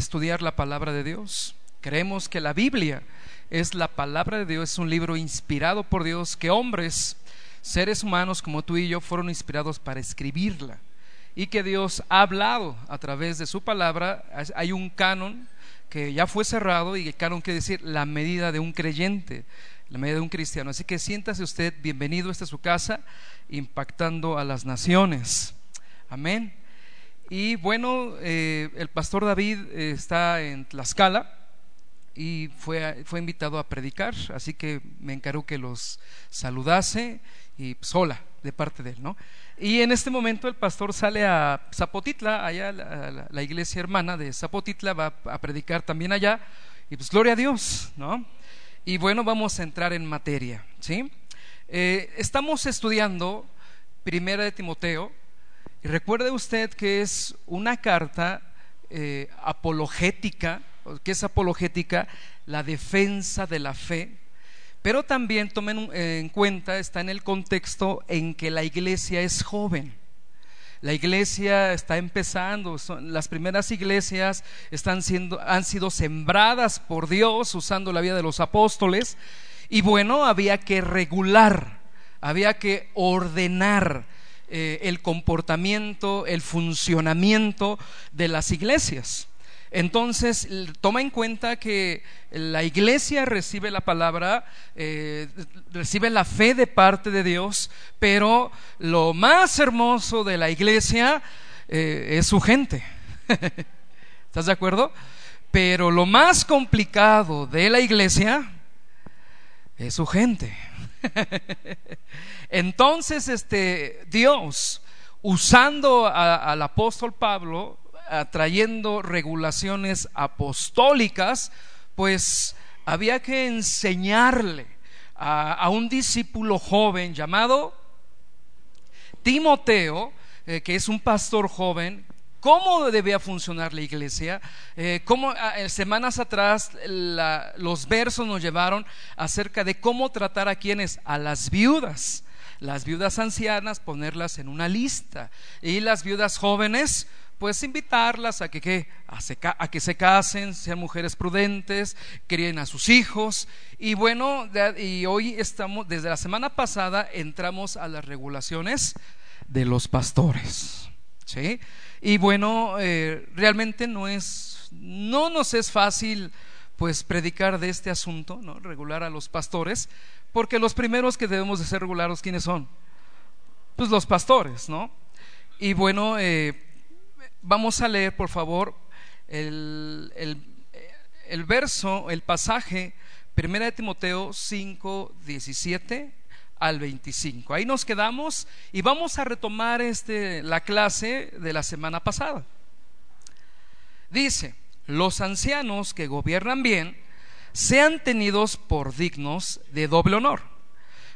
estudiar la palabra de Dios. Creemos que la Biblia es la palabra de Dios, es un libro inspirado por Dios, que hombres, seres humanos como tú y yo, fueron inspirados para escribirla. Y que Dios ha hablado a través de su palabra. Hay un canon que ya fue cerrado y el canon quiere decir la medida de un creyente, la medida de un cristiano. Así que siéntase usted bienvenido, esta es su casa, impactando a las naciones. Amén. Y bueno, eh, el pastor David eh, está en Tlaxcala y fue, fue invitado a predicar, así que me encargó que los saludase y sola de parte de él, ¿no? Y en este momento el pastor sale a Zapotitla, allá la, la, iglesia hermana de Zapotitla va a predicar también allá, y pues gloria a Dios, ¿no? Y bueno, vamos a entrar en materia, ¿sí? Eh, estamos estudiando Primera de Timoteo, y recuerde usted que es una carta eh, apologética, que es apologética, la defensa de la fe, pero también tomen en cuenta, está en el contexto en que la iglesia es joven. La iglesia está empezando, las primeras iglesias están siendo, han sido sembradas por Dios usando la vida de los apóstoles y bueno, había que regular, había que ordenar eh, el comportamiento, el funcionamiento de las iglesias. Entonces, toma en cuenta que la iglesia recibe la palabra, eh, recibe la fe de parte de Dios, pero lo más hermoso de la iglesia eh, es su gente. ¿Estás de acuerdo? Pero lo más complicado de la iglesia es su gente. Entonces, este, Dios, usando al apóstol Pablo, trayendo regulaciones apostólicas, pues había que enseñarle a, un discípulo joven llamado Timoteo, eh, que es un pastor joven, cómo debía funcionar la iglesia, eh, cómo semanas atrás los versos nos llevaron acerca de cómo tratar a quienes, a las viudas, las viudas ancianas, ponerlas en una lista y las viudas jóvenes, pues invitarlas a que, a, que se casen, sean mujeres prudentes, críen a sus hijos. Y bueno, y hoy estamos, desde la semana pasada, entramos a las regulaciones de los pastores. ¿sí? Y bueno, eh, realmente no es, no nos es fácil pues predicar de este asunto, ¿no? regular a los pastores, porque los primeros que debemos de ser regulados, ¿quiénes son? Pues los pastores, ¿no? Y bueno, eh, Vamos a leer, por favor, el, el, verso, el pasaje, Primera de Timoteo 5, 17 al 25. Ahí nos quedamos y vamos a retomar este, la clase de la semana pasada. Dice, los ancianos que gobiernan bien sean tenidos por dignos de doble honor,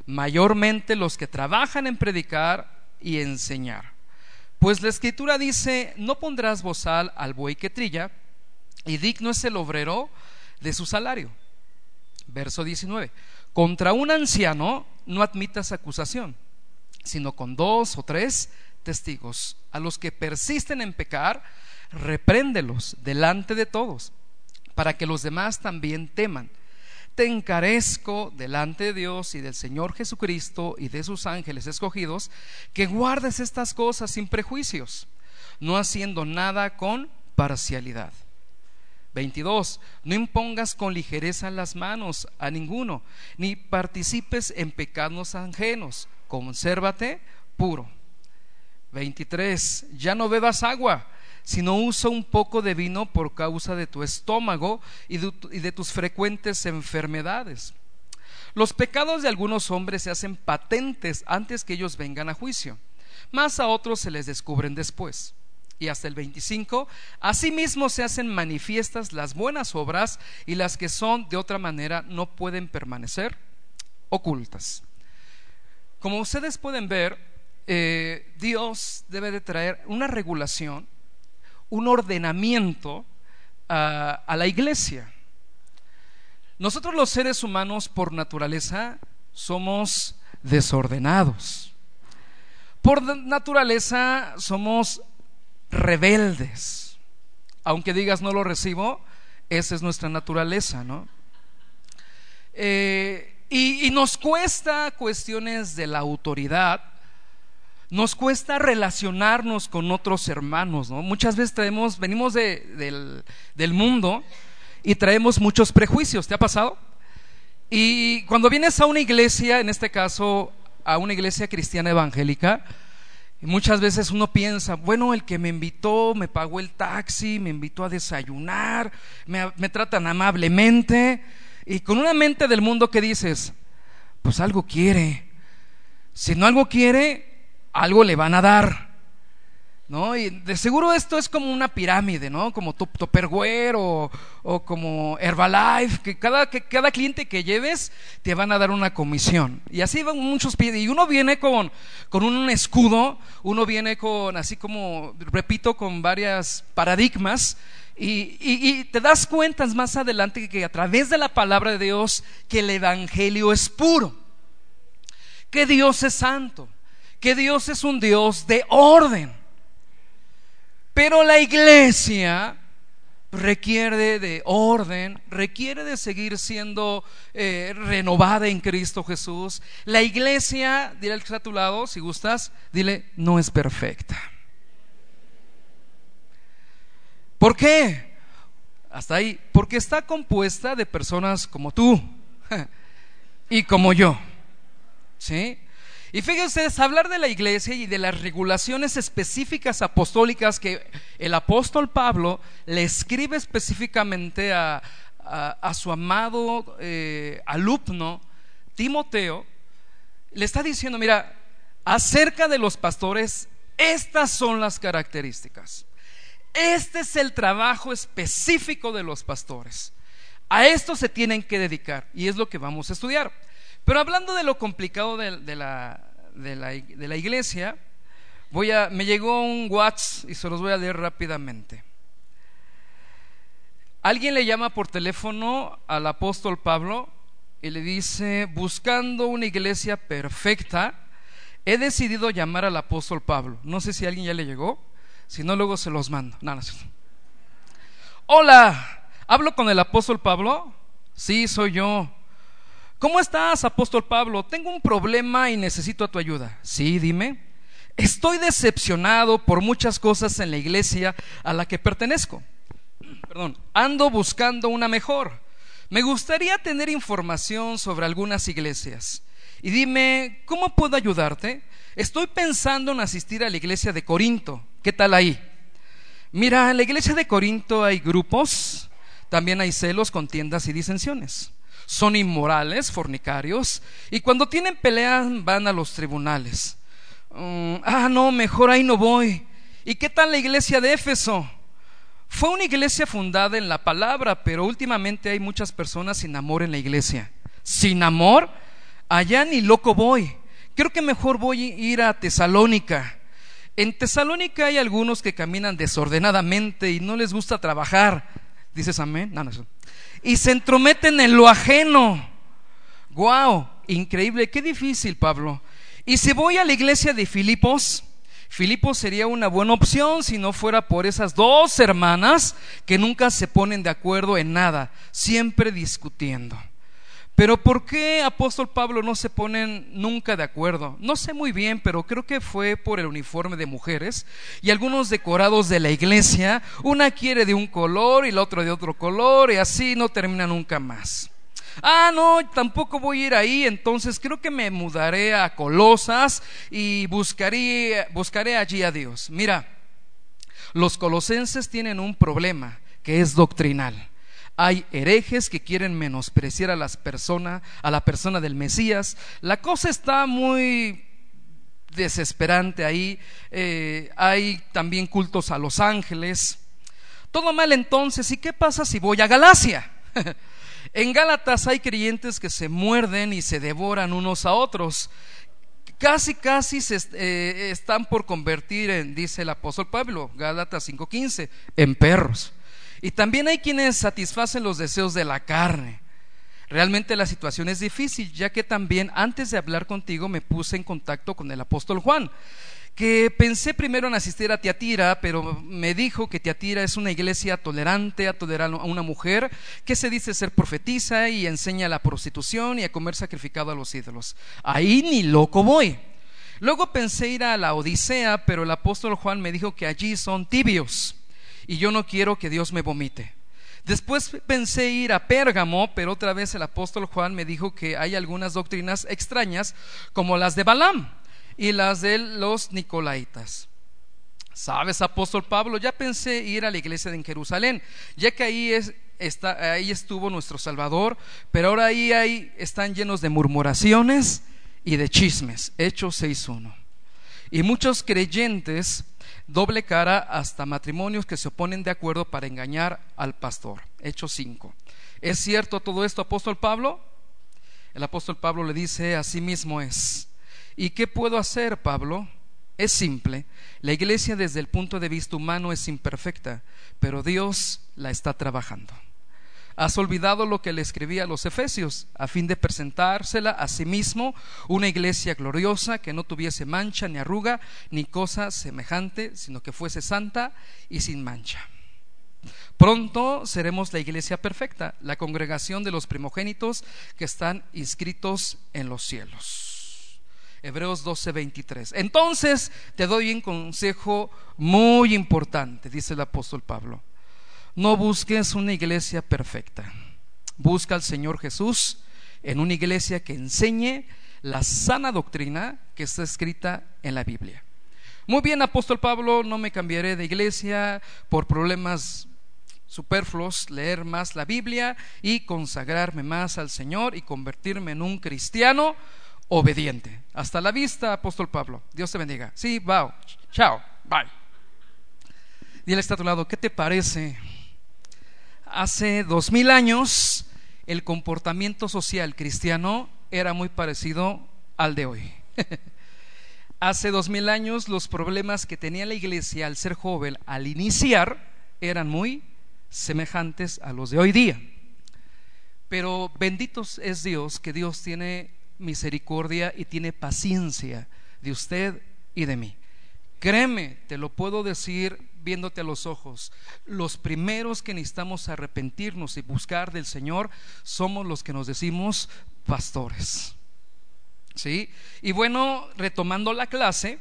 mayormente los que trabajan en predicar y enseñar pues la escritura dice, no pondrás bozal al buey que trilla, y digno es el obrero de su salario. Verso 19. Contra un anciano no admitas acusación, sino con dos o tres testigos. A los que persisten en pecar, repréndelos delante de todos, para que los demás también teman te encarezco delante de Dios y del Señor Jesucristo y de sus ángeles escogidos, que guardes estas cosas sin prejuicios, no haciendo nada con parcialidad. 22. No impongas con ligereza las manos a ninguno, ni participes en pecados ajenos. Consérvate puro. 23. Ya no bebas agua sino usa un poco de vino por causa de tu estómago y de, tus frecuentes enfermedades. Los pecados de algunos hombres se hacen patentes antes que ellos vengan a juicio, más a otros se les descubren después. Y hasta el 25, asimismo se hacen manifiestas las buenas obras y las que son de otra manera no pueden permanecer ocultas. Como ustedes pueden ver, eh, Dios debe de traer una regulación un ordenamiento a, la iglesia. Nosotros los seres humanos por naturaleza somos desordenados. Por naturaleza somos rebeldes. aunque digas no lo recibo, esa es nuestra naturaleza, ¿no? Eh, y, nos cuesta cuestiones de la autoridad, nos cuesta relacionarnos con otros hermanos, ¿no? Muchas veces traemos, venimos del, del mundo y traemos muchos prejuicios, ¿te ha pasado? Y cuando vienes a una iglesia, en este caso a una iglesia cristiana evangélica, muchas veces uno piensa, bueno, el que me invitó, me pagó el taxi, me invitó a desayunar, me, me tratan amablemente, y con una mente del mundo que dices, pues algo quiere. Si no algo quiere, algo le van a dar. ¿No? Y de seguro esto es como una pirámide, ¿no? Como Tupperware o, o como Herbalife, que cada, que cada cliente que lleves te van a dar una comisión. Y así van muchos Y uno viene con, con un escudo, uno viene con, así como, repito, con varias paradigmas y, te das cuenta más adelante que a través de la palabra de Dios que el Evangelio es puro, que Dios es santo, que Dios es un Dios de orden. Pero la iglesia requiere de orden, requiere de seguir siendo eh, renovada en Cristo Jesús. La iglesia, dile al que está a tu lado, si gustas, dile, no es perfecta. ¿Por qué? Hasta ahí. Porque está compuesta de personas como tú y como yo. ¿Sí? Y fíjense ustedes, hablar de la iglesia y de las regulaciones específicas apostólicas que el apóstol Pablo le escribe específicamente a, su amado eh, alumno Timoteo, le está diciendo, mira, acerca de los pastores, estas son las características. Este es el trabajo específico de los pastores. A esto se tienen que dedicar y es lo que vamos a estudiar. Pero hablando de lo complicado de, la, de la, iglesia, voy a, me llegó un WhatsApp y se los voy a leer rápidamente. Alguien le llama por teléfono al apóstol Pablo y le dice, buscando una iglesia perfecta, he decidido llamar al apóstol Pablo. No sé si alguien ya le llegó. Si no, luego se los mando. Hola, ¿hablo con el apóstol Pablo? Sí, soy yo. ¿Cómo estás, apóstol Pablo? Tengo un problema y necesito tu ayuda. Sí, dime. Estoy decepcionado por muchas cosas en la iglesia a la que pertenezco. Perdón, ando buscando una mejor. Me gustaría tener información sobre algunas iglesias. Y dime, ¿cómo puedo ayudarte? Estoy pensando en asistir a la iglesia de Corinto. ¿Qué tal ahí? Mira, en la iglesia de Corinto hay grupos, también hay celos, contiendas y disensiones. Son inmorales, fornicarios, y cuando tienen peleas van a los tribunales. Mm, ah, no, mejor ahí no voy. ¿Y qué tal la iglesia de Éfeso? Fue una iglesia fundada en la palabra, pero últimamente hay muchas personas sin amor en la iglesia. Sin amor, allá ni loco voy creo que mejor voy a ir a Tesalónica. En Tesalónica hay algunos que caminan desordenadamente y no les gusta trabajar. ¿Dices amén? No, no. Y se entrometen en lo ajeno. ¡Guau! Increíble, qué difícil, Pablo. Y si voy a la iglesia de Filipos, Filipos sería una buena opción si no fuera por esas dos hermanas que nunca se ponen de acuerdo en nada, siempre discutiendo. Pero ¿por qué apóstol Pablo no se ponen nunca de acuerdo? No sé muy bien, pero creo que fue por el uniforme de mujeres y algunos decorados de la iglesia. Una quiere de un color y la otra de otro color y así no termina nunca más. Ah, no, tampoco voy a ir ahí, entonces creo que me mudaré a Colosas y buscaré, buscaré allí a Dios. Mira, los colosenses tienen un problema que es doctrinal. Hay herejes que quieren menospreciar a las personas, a la persona del Mesías. La cosa está muy desesperante ahí. Eh, hay también cultos a los ángeles. Todo mal entonces. ¿Y qué pasa si voy a Galacia? en Gálatas hay creyentes que se muerden y se devoran unos a otros. Casi, casi se eh, están por convertir en, dice el apóstol Pablo, Gálatas 5:15, en perros. Y también hay quienes satisfacen los deseos de la carne. Realmente la situación es difícil, ya que también antes de hablar contigo me puse en contacto con el apóstol Juan, que pensé primero en asistir a Tiatira, pero me dijo que Tiatira es una iglesia tolerante a tolerar a una mujer que se dice ser profetiza y enseña la prostitución y a comer sacrificado a los ídolos. Ahí ni loco voy. Luego pensé ir a la Odisea, pero el apóstol Juan me dijo que allí son tibios y yo no quiero que Dios me vomite. Después pensé ir a Pérgamo, pero otra vez el apóstol Juan me dijo que hay algunas doctrinas extrañas, como las de Balaam y las de los Nicolaitas. ¿Sabes, apóstol Pablo? Ya pensé ir a la iglesia de Jerusalén, ya que ahí, es, está, ahí estuvo nuestro Salvador, pero ahora ahí hay, están llenos de murmuraciones y de chismes. Hechos 6.1. Y muchos creyentes doble cara hasta matrimonios que se oponen de acuerdo para engañar al pastor. Hechos 5. ¿Es cierto todo esto, apóstol Pablo? El apóstol Pablo le dice, así mismo es. ¿Y qué puedo hacer, Pablo? Es simple. La iglesia desde el punto de vista humano es imperfecta, pero Dios la está trabajando. Has olvidado lo que le escribí a los Efesios, a fin de presentársela a sí mismo una iglesia gloriosa que no tuviese mancha ni arruga ni cosa semejante, sino que fuese santa y sin mancha. Pronto seremos la iglesia perfecta, la congregación de los primogénitos que están inscritos en los cielos. Hebreos 12:23. Entonces te doy un consejo muy importante, dice el apóstol Pablo no busques una iglesia perfecta. Busca al Señor Jesús en una iglesia que enseñe la sana doctrina que está escrita en la Biblia. Muy bien, apóstol Pablo, no me cambiaré de iglesia por problemas superfluos, leer más la Biblia y consagrarme más al Señor y convertirme en un cristiano obediente. Hasta la vista, apóstol Pablo. Dios te bendiga. Sí, wow. Chao. Bye. Dile está a tu lado, ¿qué te parece? Hace dos mil años el comportamiento social cristiano era muy parecido al de hoy. hace dos mil años los problemas que tenía la iglesia al ser joven, al iniciar, eran muy semejantes a los de hoy día. Pero benditos es Dios que Dios tiene misericordia y tiene paciencia de usted y de mí. Créeme, te lo puedo decir viéndote a los ojos. Los primeros que necesitamos arrepentirnos y buscar del Señor somos los que nos decimos pastores. ¿Sí? Y bueno, retomando la clase,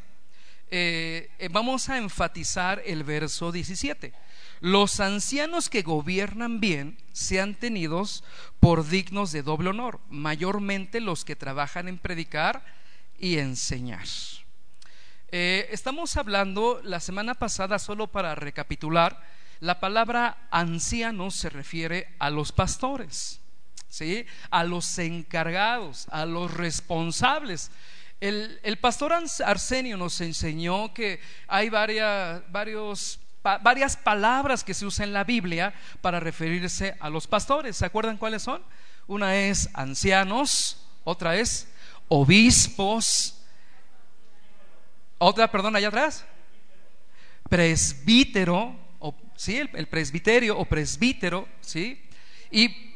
eh, vamos a enfatizar el verso 17. Los ancianos que gobiernan bien sean tenidos por dignos de doble honor, mayormente los que trabajan en predicar y enseñar. Eh, estamos hablando la semana pasada, solo para recapitular, la palabra anciano se refiere a los pastores, ¿sí? a los encargados, a los responsables. El, pastor Arsenio nos enseñó que hay varias, varias palabras que se usan en la Biblia para referirse a los pastores. ¿Se acuerdan cuáles son? Una es ancianos, otra es obispos, otra, perdón, allá atrás. Presbítero, o, ¿sí? El, presbiterio o presbítero, ¿sí? Y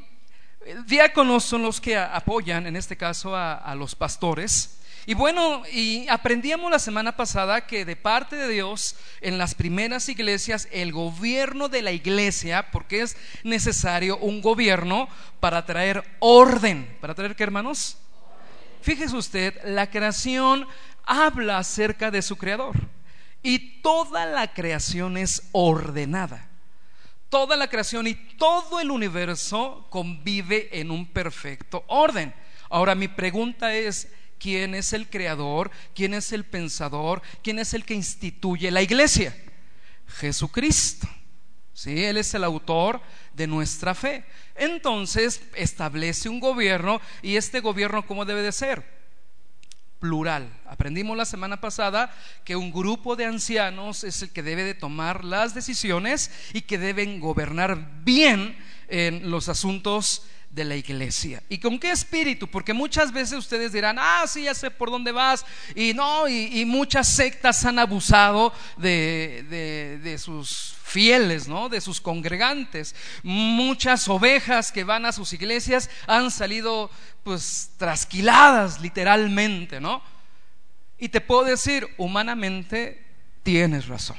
diáconos son los que apoyan, en este caso, a, los pastores. Y bueno, y aprendíamos la semana pasada que de parte de Dios, en las primeras iglesias, el gobierno de la iglesia, porque es necesario un gobierno para traer orden. ¿Para traer qué, hermanos? Fíjese usted, la creación habla acerca de su creador. Y toda la creación es ordenada. Toda la creación y todo el universo convive en un perfecto orden. Ahora mi pregunta es, ¿quién es el creador? ¿Quién es el pensador? ¿Quién es el que instituye la iglesia? Jesucristo. ¿Sí? Él es el autor de nuestra fe. Entonces establece un gobierno y este gobierno ¿cómo debe de ser? Plural. Aprendimos la semana pasada que un grupo de ancianos es el que debe de tomar las decisiones y que deben gobernar bien en los asuntos de la iglesia. ¿Y con qué espíritu? Porque muchas veces ustedes dirán, ah, sí, ya sé por dónde vas. Y no, y, muchas sectas han abusado de, de, sus fieles, ¿no? De sus congregantes. Muchas ovejas que van a sus iglesias han salido pues trasquiladas literalmente, ¿no? Y te puedo decir, humanamente tienes razón.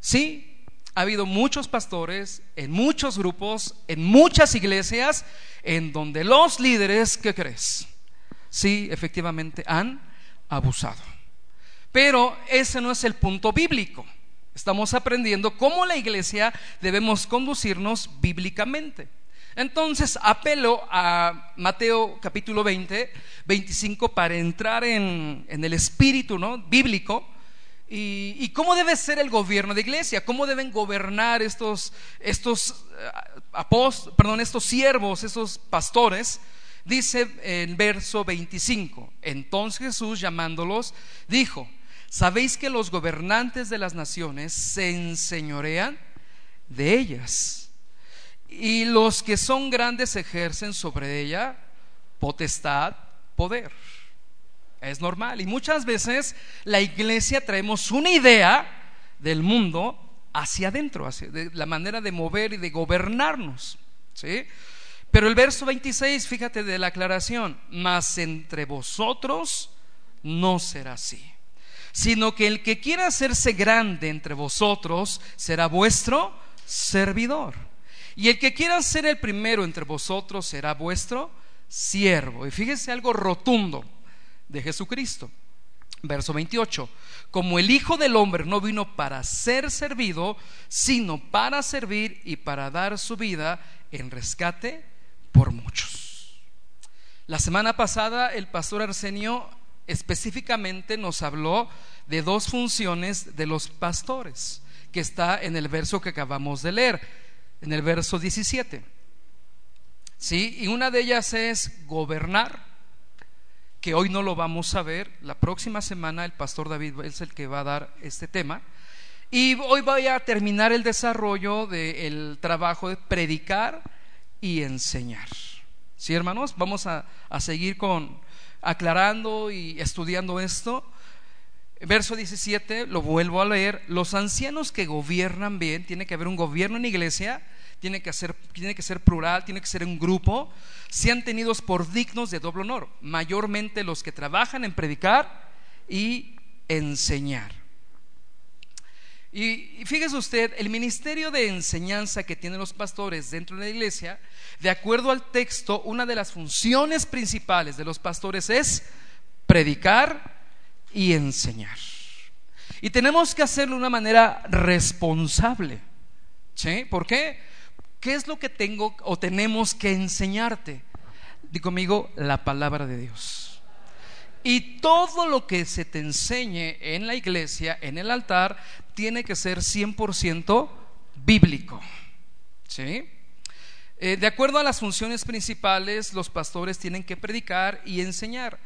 Sí, ha habido muchos pastores en muchos grupos, en muchas iglesias, en donde los líderes, ¿qué crees? Sí, efectivamente han abusado. Pero ese no es el punto bíblico. Estamos aprendiendo cómo la iglesia debemos conducirnos bíblicamente. Entonces apelo a Mateo capítulo 20, 25 para entrar en, el espíritu ¿no? bíblico y, cómo debe ser el gobierno de iglesia, cómo deben gobernar estos, estos, eh, perdón, estos siervos, estos pastores. Dice en verso 25, entonces Jesús llamándolos dijo, ¿sabéis que los gobernantes de las naciones se enseñorean de ellas? Y los que son grandes ejercen sobre ella potestad, poder. Es normal. Y muchas veces la iglesia traemos una idea del mundo hacia adentro, hacia de la manera de mover y de gobernarnos. ¿sí? Pero el verso 26, fíjate de la aclaración, mas entre vosotros no será así, sino que el que quiera hacerse grande entre vosotros será vuestro servidor. Y el que quiera ser el primero entre vosotros será vuestro siervo. Y fíjese algo rotundo de Jesucristo. Verso 28. Como el Hijo del Hombre no vino para ser servido, sino para servir y para dar su vida en rescate por muchos. La semana pasada el pastor Arsenio específicamente nos habló de dos funciones de los pastores, que está en el verso que acabamos de leer en el verso 17. ¿Sí? Y una de ellas es gobernar, que hoy no lo vamos a ver. La próxima semana el pastor David es el que va a dar este tema. Y hoy voy a terminar el desarrollo del trabajo de predicar y enseñar. ¿Sí, hermanos? Vamos a, a seguir con aclarando y estudiando esto. Verso 17, lo vuelvo a leer, los ancianos que gobiernan bien, tiene que haber un gobierno en iglesia, tiene que, ser, tiene que ser plural, tiene que ser un grupo, sean tenidos por dignos de doble honor, mayormente los que trabajan en predicar y enseñar. Y, fíjese usted, el ministerio de enseñanza que tienen los pastores dentro de la iglesia, de acuerdo al texto, una de las funciones principales de los pastores es predicar y enseñar. Y tenemos que hacerlo de una manera responsable. ¿Sí? ¿Por qué? ¿Qué es lo que tengo o tenemos que enseñarte? Digo conmigo, la palabra de Dios. Y todo lo que se te enseñe en la iglesia, en el altar, tiene que ser 100% bíblico. ¿Sí? Eh, de acuerdo a las funciones principales, los pastores tienen que predicar y enseñar.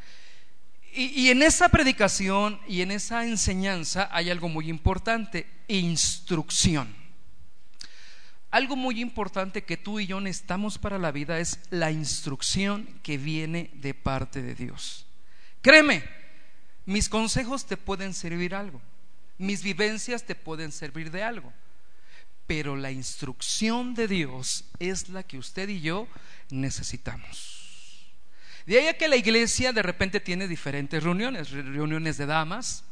Y, en esa predicación y en esa enseñanza hay algo muy importante, instrucción. Algo muy importante que tú y yo necesitamos para la vida es la instrucción que viene de parte de Dios. Créeme, mis consejos te pueden servir algo, mis vivencias te pueden servir de algo, pero la instrucción de Dios es la que usted y yo necesitamos. De ahí a que la iglesia de repente tiene diferentes reuniones, reuniones de damas,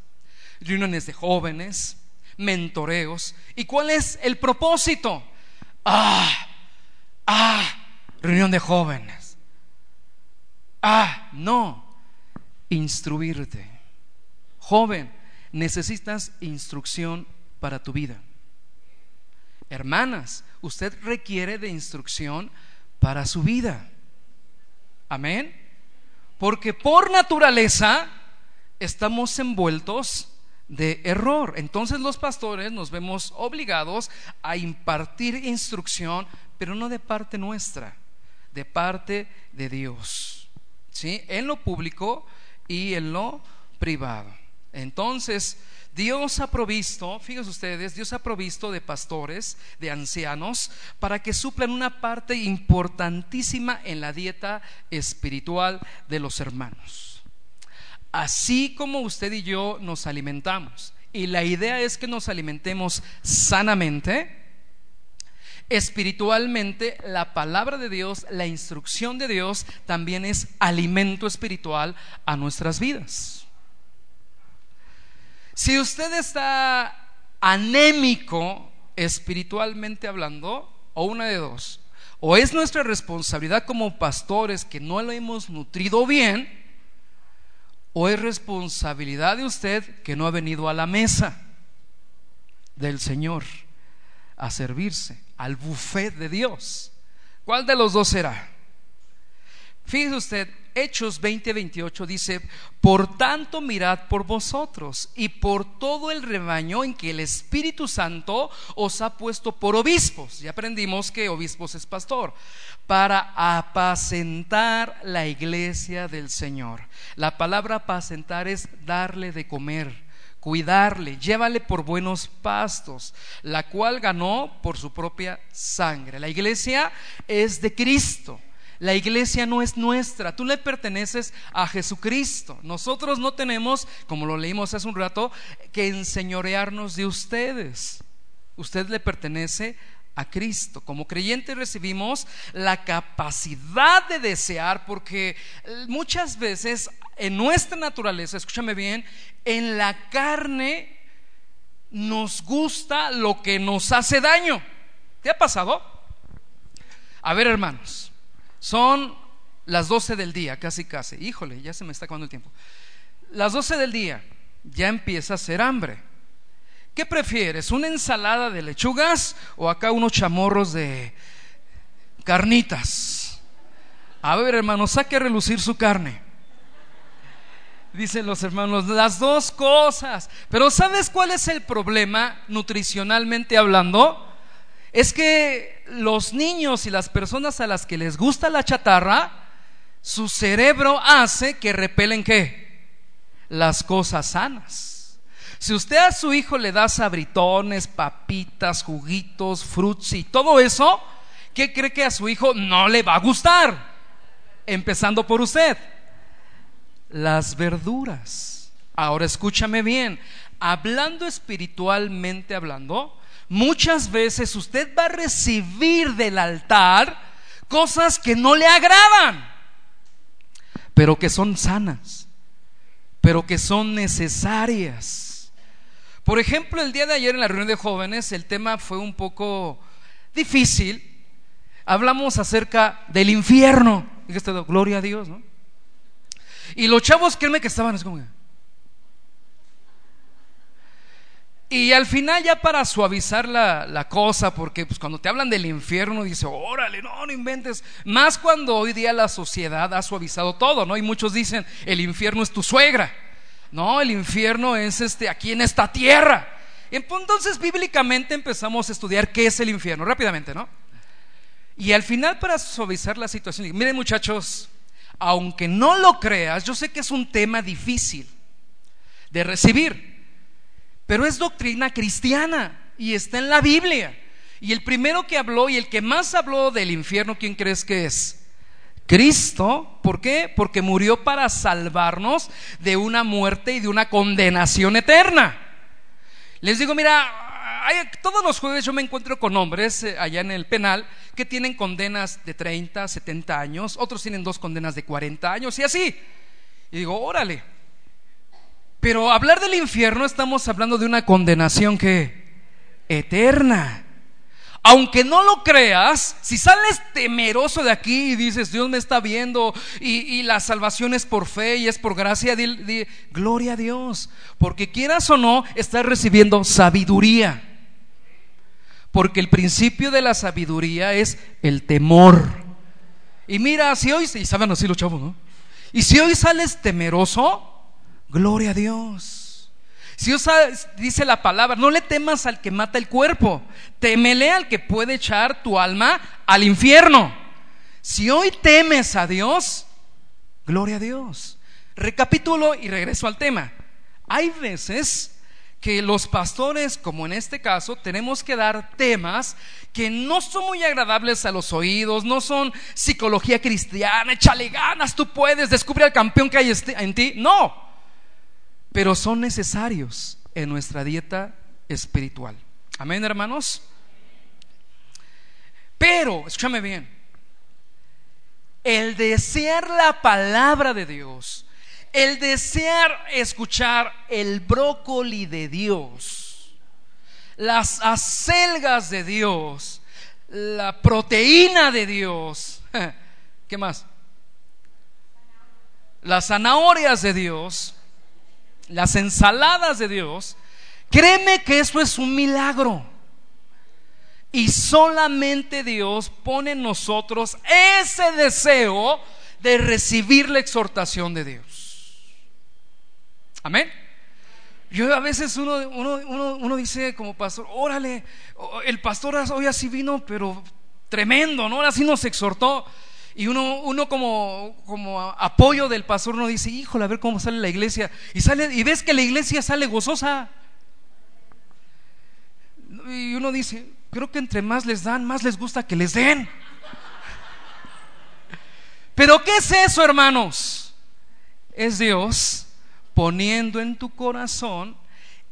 reuniones de jóvenes, mentoreos. ¿Y cuál es el propósito? Ah, ah, reunión de jóvenes. Ah, no, instruirte. Joven, necesitas instrucción para tu vida. Hermanas, usted requiere de instrucción para su vida. Amén. Porque por naturaleza estamos envueltos de error. Entonces los pastores nos vemos obligados a impartir instrucción, pero no de parte nuestra, de parte de Dios. ¿Sí? En lo público y en lo privado. Entonces, Dios ha provisto, fíjense ustedes, Dios ha provisto de pastores, de ancianos, para que suplan una parte importantísima en la dieta espiritual de los hermanos. Así como usted y yo nos alimentamos, y la idea es que nos alimentemos sanamente, espiritualmente la palabra de Dios, la instrucción de Dios también es alimento espiritual a nuestras vidas. Si usted está anémico espiritualmente hablando, o una de dos, o es nuestra responsabilidad como pastores que no lo hemos nutrido bien, o es responsabilidad de usted que no ha venido a la mesa del Señor a servirse, al buffet de Dios. ¿Cuál de los dos será? Fíjese usted, Hechos 20:28 dice, por tanto mirad por vosotros y por todo el rebaño en que el Espíritu Santo os ha puesto por obispos. Ya aprendimos que obispos es pastor, para apacentar la iglesia del Señor. La palabra apacentar es darle de comer cuidarle, llévale por buenos pastos, la cual ganó por su propia sangre. La iglesia es de Cristo. La iglesia no es nuestra, tú le perteneces a Jesucristo. Nosotros no tenemos, como lo leímos hace un rato, que enseñorearnos de ustedes. Usted le pertenece a Cristo. Como creyentes recibimos la capacidad de desear, porque muchas veces en nuestra naturaleza, escúchame bien, en la carne nos gusta lo que nos hace daño. ¿Te ha pasado? A ver, hermanos, son las 12 del día, casi casi. Híjole, ya se me está acabando el tiempo. Las 12 del día, ya empieza a hacer hambre. ¿Qué prefieres? ¿Una ensalada de lechugas o acá unos chamorros de carnitas? A ver, hermano, saque a relucir su carne dicen los hermanos, las dos cosas. Pero ¿sabes cuál es el problema nutricionalmente hablando? Es que los niños y las personas a las que les gusta la chatarra, su cerebro hace que repelen qué? Las cosas sanas. Si usted a su hijo le da sabritones, papitas, juguitos, fruits y todo eso, ¿qué cree que a su hijo no le va a gustar? Empezando por usted las verduras. Ahora escúchame bien, hablando espiritualmente hablando, muchas veces usted va a recibir del altar cosas que no le agradan, pero que son sanas, pero que son necesarias. Por ejemplo, el día de ayer en la reunión de jóvenes el tema fue un poco difícil. Hablamos acerca del infierno. Gloria a Dios, ¿no? Y los chavos, créeme que estaban así como... Y al final ya para suavizar la, cosa, porque pues cuando te hablan del infierno, dice, órale, no, no inventes. Más cuando hoy día la sociedad ha suavizado todo, ¿no? Y muchos dicen, el infierno es tu suegra. No, el infierno es este aquí en esta tierra. Entonces bíblicamente empezamos a estudiar qué es el infierno, rápidamente, ¿no? Y al final para suavizar la situación, miren muchachos, aunque no lo creas, yo sé que es un tema difícil de recibir, pero es doctrina cristiana y está en la Biblia. Y el primero que habló y el que más habló del infierno, ¿quién crees que es? Cristo. ¿Por qué? Porque murió para salvarnos de una muerte y de una condenación eterna. Les digo, mira, todos los jueves yo me encuentro con hombres eh, allá en el penal que tienen condenas de 30, 70 años, otros tienen dos condenas de 40 años y así. Y digo, órale. Pero hablar del infierno estamos hablando de una condenación que eterna. Aunque no lo creas, si sales temeroso de aquí y dices, Dios me está viendo y, la salvación es por fe y es por gracia, di, gloria a Dios. Porque quieras o no, estás recibiendo sabiduría. Porque el principio de la sabiduría es el temor. Y mira, si hoy, y saben así los chavos, ¿no? Y si hoy sales temeroso, gloria a Dios. Si Dios dice la palabra, no le temas al que mata el cuerpo, temele al que puede echar tu alma al infierno. Si hoy temes a Dios, gloria a Dios. Recapitulo y regreso al tema. Hay veces que los pastores, como en este caso, tenemos que dar temas que no son muy agradables a los oídos, no son psicología cristiana, échale ganas, tú puedes, descubre al campeón que hay este, en ti. No, pero son necesarios en nuestra dieta espiritual. Amén, hermanos. Pero, escúchame bien, el desear la palabra de Dios, el desear escuchar el brócoli de Dios, las acelgas de Dios, la proteína de Dios, ¿qué más? Las zanahorias de Dios, las ensaladas de Dios, créeme que eso es un milagro. Y solamente Dios pone en nosotros ese deseo de recibir la exhortación de Dios. Amén. Yo a veces uno, uno, dice como pastor, órale, el pastor hoy así vino, pero tremendo, ¿no? Ahora sí nos exhortó. Y uno, uno como, apoyo del pastor, uno dice, híjole, a ver cómo sale la iglesia. Y sale, y ves que la iglesia sale gozosa. Y uno dice, creo que entre más les dan, más les gusta que les den. Pero ¿qué es eso, hermanos? Es Dios poniendo en tu corazón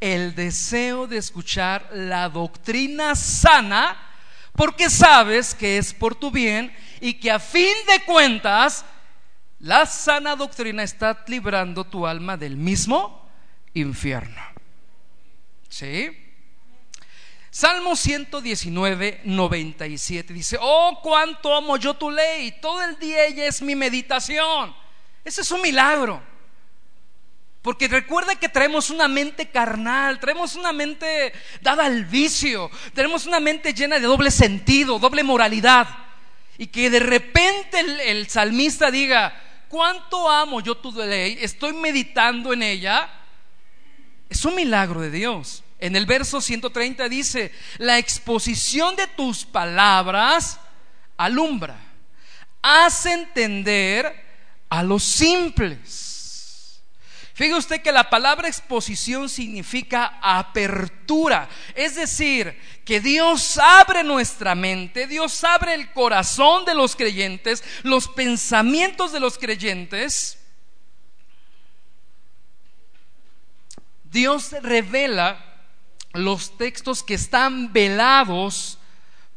el deseo de escuchar la doctrina sana, porque sabes que es por tu bien y que a fin de cuentas la sana doctrina está librando tu alma del mismo infierno. ¿Sí? Salmo 119, 97 dice, oh, cuánto amo yo tu ley, todo el día ella es mi meditación. Ese es un milagro. Porque recuerda que traemos una mente carnal, traemos una mente dada al vicio, tenemos una mente llena de doble sentido, doble moralidad. Y que de repente el, el salmista diga, cuánto amo yo tu ley, estoy meditando en ella. Es un milagro de Dios. En el verso 130 dice, la exposición de tus palabras alumbra, hace entender a los simples. Fíjese usted que la palabra exposición significa apertura, es decir, que Dios abre nuestra mente, Dios abre el corazón de los creyentes, los pensamientos de los creyentes. Dios revela los textos que están velados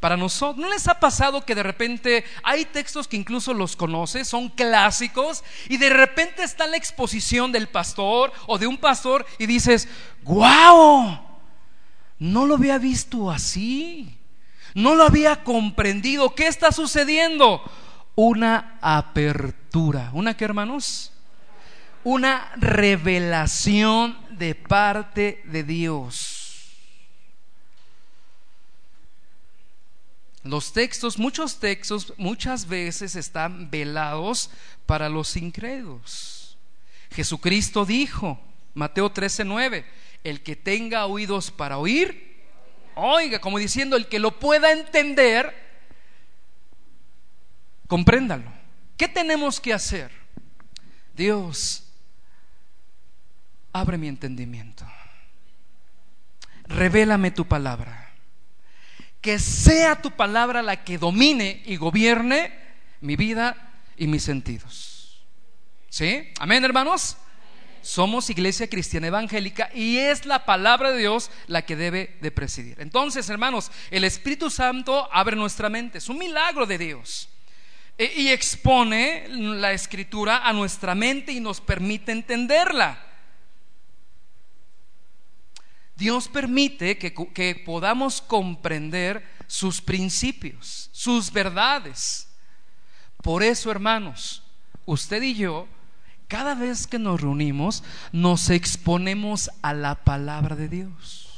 para nosotros. ¿No les ha pasado que de repente hay textos que incluso los conoces, son clásicos, y de repente está la exposición del pastor o de un pastor y dices, ¡guau! No lo había visto así, no lo había comprendido. ¿Qué está sucediendo? Una apertura. ¿Una qué, hermanos? Una revelación de parte de Dios. Los textos, muchos textos, muchas veces están velados para los incrédulos. Jesucristo dijo, Mateo 13:9, el que tenga oídos para oír, oiga, como diciendo, el que lo pueda entender, compréndalo. ¿Qué tenemos que hacer? Dios, abre mi entendimiento. Revélame tu palabra que sea tu palabra la que domine y gobierne mi vida y mis sentidos. ¿Sí? Amén, hermanos. Somos iglesia cristiana evangélica y es la palabra de Dios la que debe de presidir. Entonces, hermanos, el Espíritu Santo abre nuestra mente, es un milagro de Dios. E, y expone la escritura a nuestra mente y nos permite entenderla. Dios permite que, podamos comprender sus principios, sus verdades. Por eso, hermanos, usted y yo, cada vez que nos reunimos, nos exponemos a la palabra de Dios.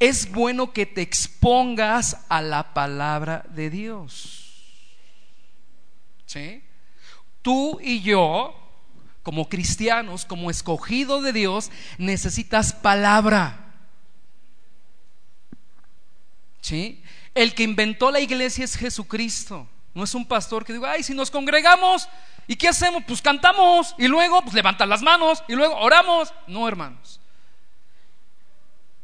Es bueno que te expongas a la palabra de Dios. ¿Sí? Tú y yo como cristianos, como escogido de Dios, necesitas palabra. ¿Sí? El que inventó la iglesia es Jesucristo. No es un pastor que diga, ay, si nos congregamos, ¿y qué hacemos? Pues cantamos y luego pues levantan las manos y luego oramos. No, hermanos.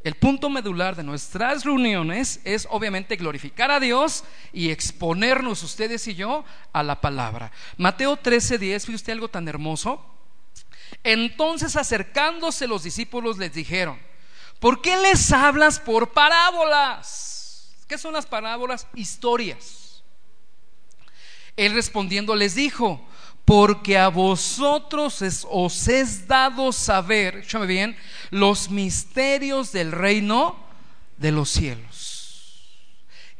El punto medular de nuestras reuniones es obviamente glorificar a Dios y exponernos ustedes y yo a la palabra. Mateo 13:10, fue usted algo tan hermoso. Entonces acercándose los discípulos les dijeron, ¿por qué les hablas por parábolas? ¿Qué son las parábolas? Historias. Él respondiendo les dijo, porque a vosotros os es dado saber, escúchame bien, los misterios del reino de los cielos.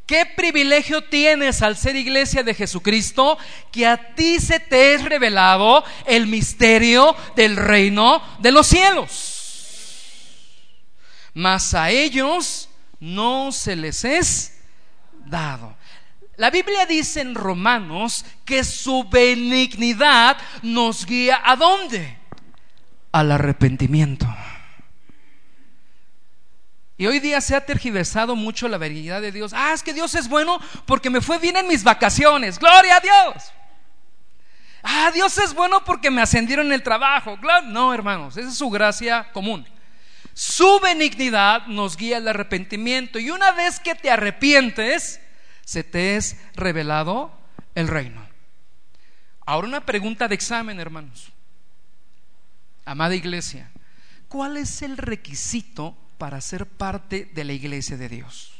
¿Qué privilegio tienes al ser iglesia de Jesucristo? Que a ti se te es revelado el misterio del reino de los cielos. Mas a ellos no se les es dado. La Biblia dice en Romanos que su benignidad nos guía a dónde? Al arrepentimiento. Y hoy día se ha tergiversado mucho la benignidad de Dios. Ah, es que Dios es bueno porque me fue bien en mis vacaciones. Gloria a Dios. Ah, Dios es bueno porque me ascendieron en el trabajo. No, hermanos, esa es su gracia común. Su benignidad nos guía al arrepentimiento. Y una vez que te arrepientes, se te es revelado el reino. Ahora una pregunta de examen, hermanos. Amada iglesia, ¿cuál es el requisito para ser parte de la iglesia de Dios?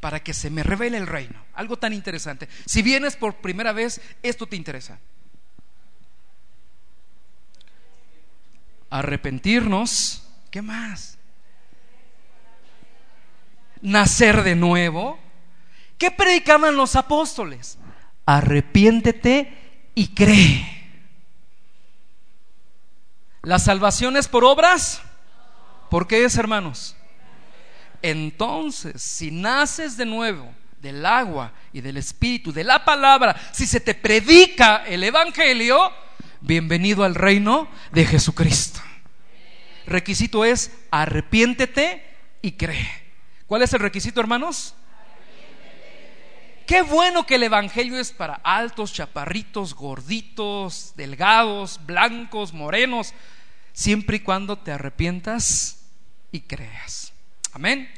Para que se me revele el reino. Algo tan interesante. Si vienes por primera vez, esto te interesa. Arrepentirnos. ¿Qué más? Nacer de nuevo ¿Qué predicaban los apóstoles? Arrepiéntete y cree. ¿La salvación es por obras? ¿Por qué es, hermanos? Entonces, si naces de nuevo del agua y del espíritu, de la palabra, si se te predica el evangelio, bienvenido al reino de Jesucristo. Requisito es arrepiéntete y cree. ¿Cuál es el requisito, hermanos? Qué bueno que el Evangelio es para altos, chaparritos, gorditos, delgados, blancos, morenos, siempre y cuando te arrepientas y creas. Amén.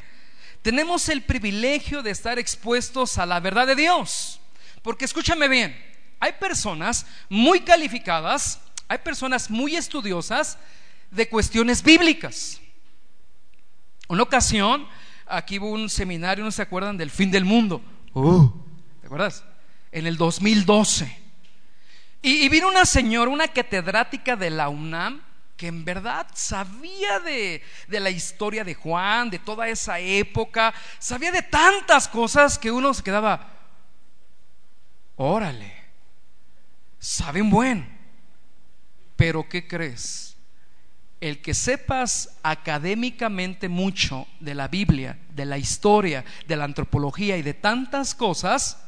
Tenemos el privilegio de estar expuestos a la verdad de Dios. Porque escúchame bien, hay personas muy calificadas, hay personas muy estudiosas de cuestiones bíblicas. Una ocasión, aquí hubo un seminario, ¿no se acuerdan? Del fin del mundo Uh, ¿te acuerdas? En el 2012. Y, vino una señora, una catedrática de la UNAM, que en verdad sabía de, de, la historia de Juan, de toda esa época, sabía de tantas cosas que uno se quedaba, órale, saben buen, pero ¿qué crees? el que sepas académicamente mucho de la Biblia, de la historia, de la antropología y de tantas cosas,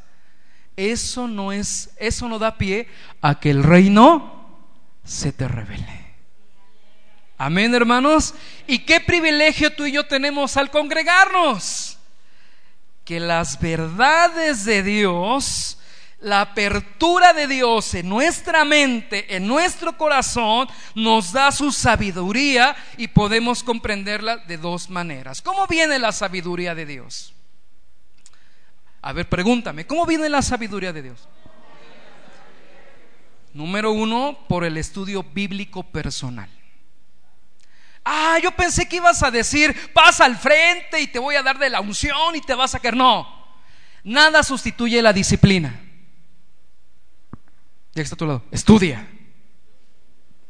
eso no es, eso no da pie a que el reino se te revele. Amén, hermanos. ¿Y qué privilegio tú y yo tenemos al congregarnos? Que las verdades de Dios la apertura de Dios en nuestra mente, en nuestro corazón, nos da su sabiduría y podemos comprenderla de dos maneras. ¿Cómo viene la sabiduría de Dios? A ver, pregúntame, ¿cómo viene la sabiduría de Dios? Número uno, por el estudio bíblico personal. Ah, yo pensé que ibas a decir, pasa al frente y te voy a dar de la unción y te vas a quedar. No, nada sustituye la disciplina. Ya está a tu lado. Estudia.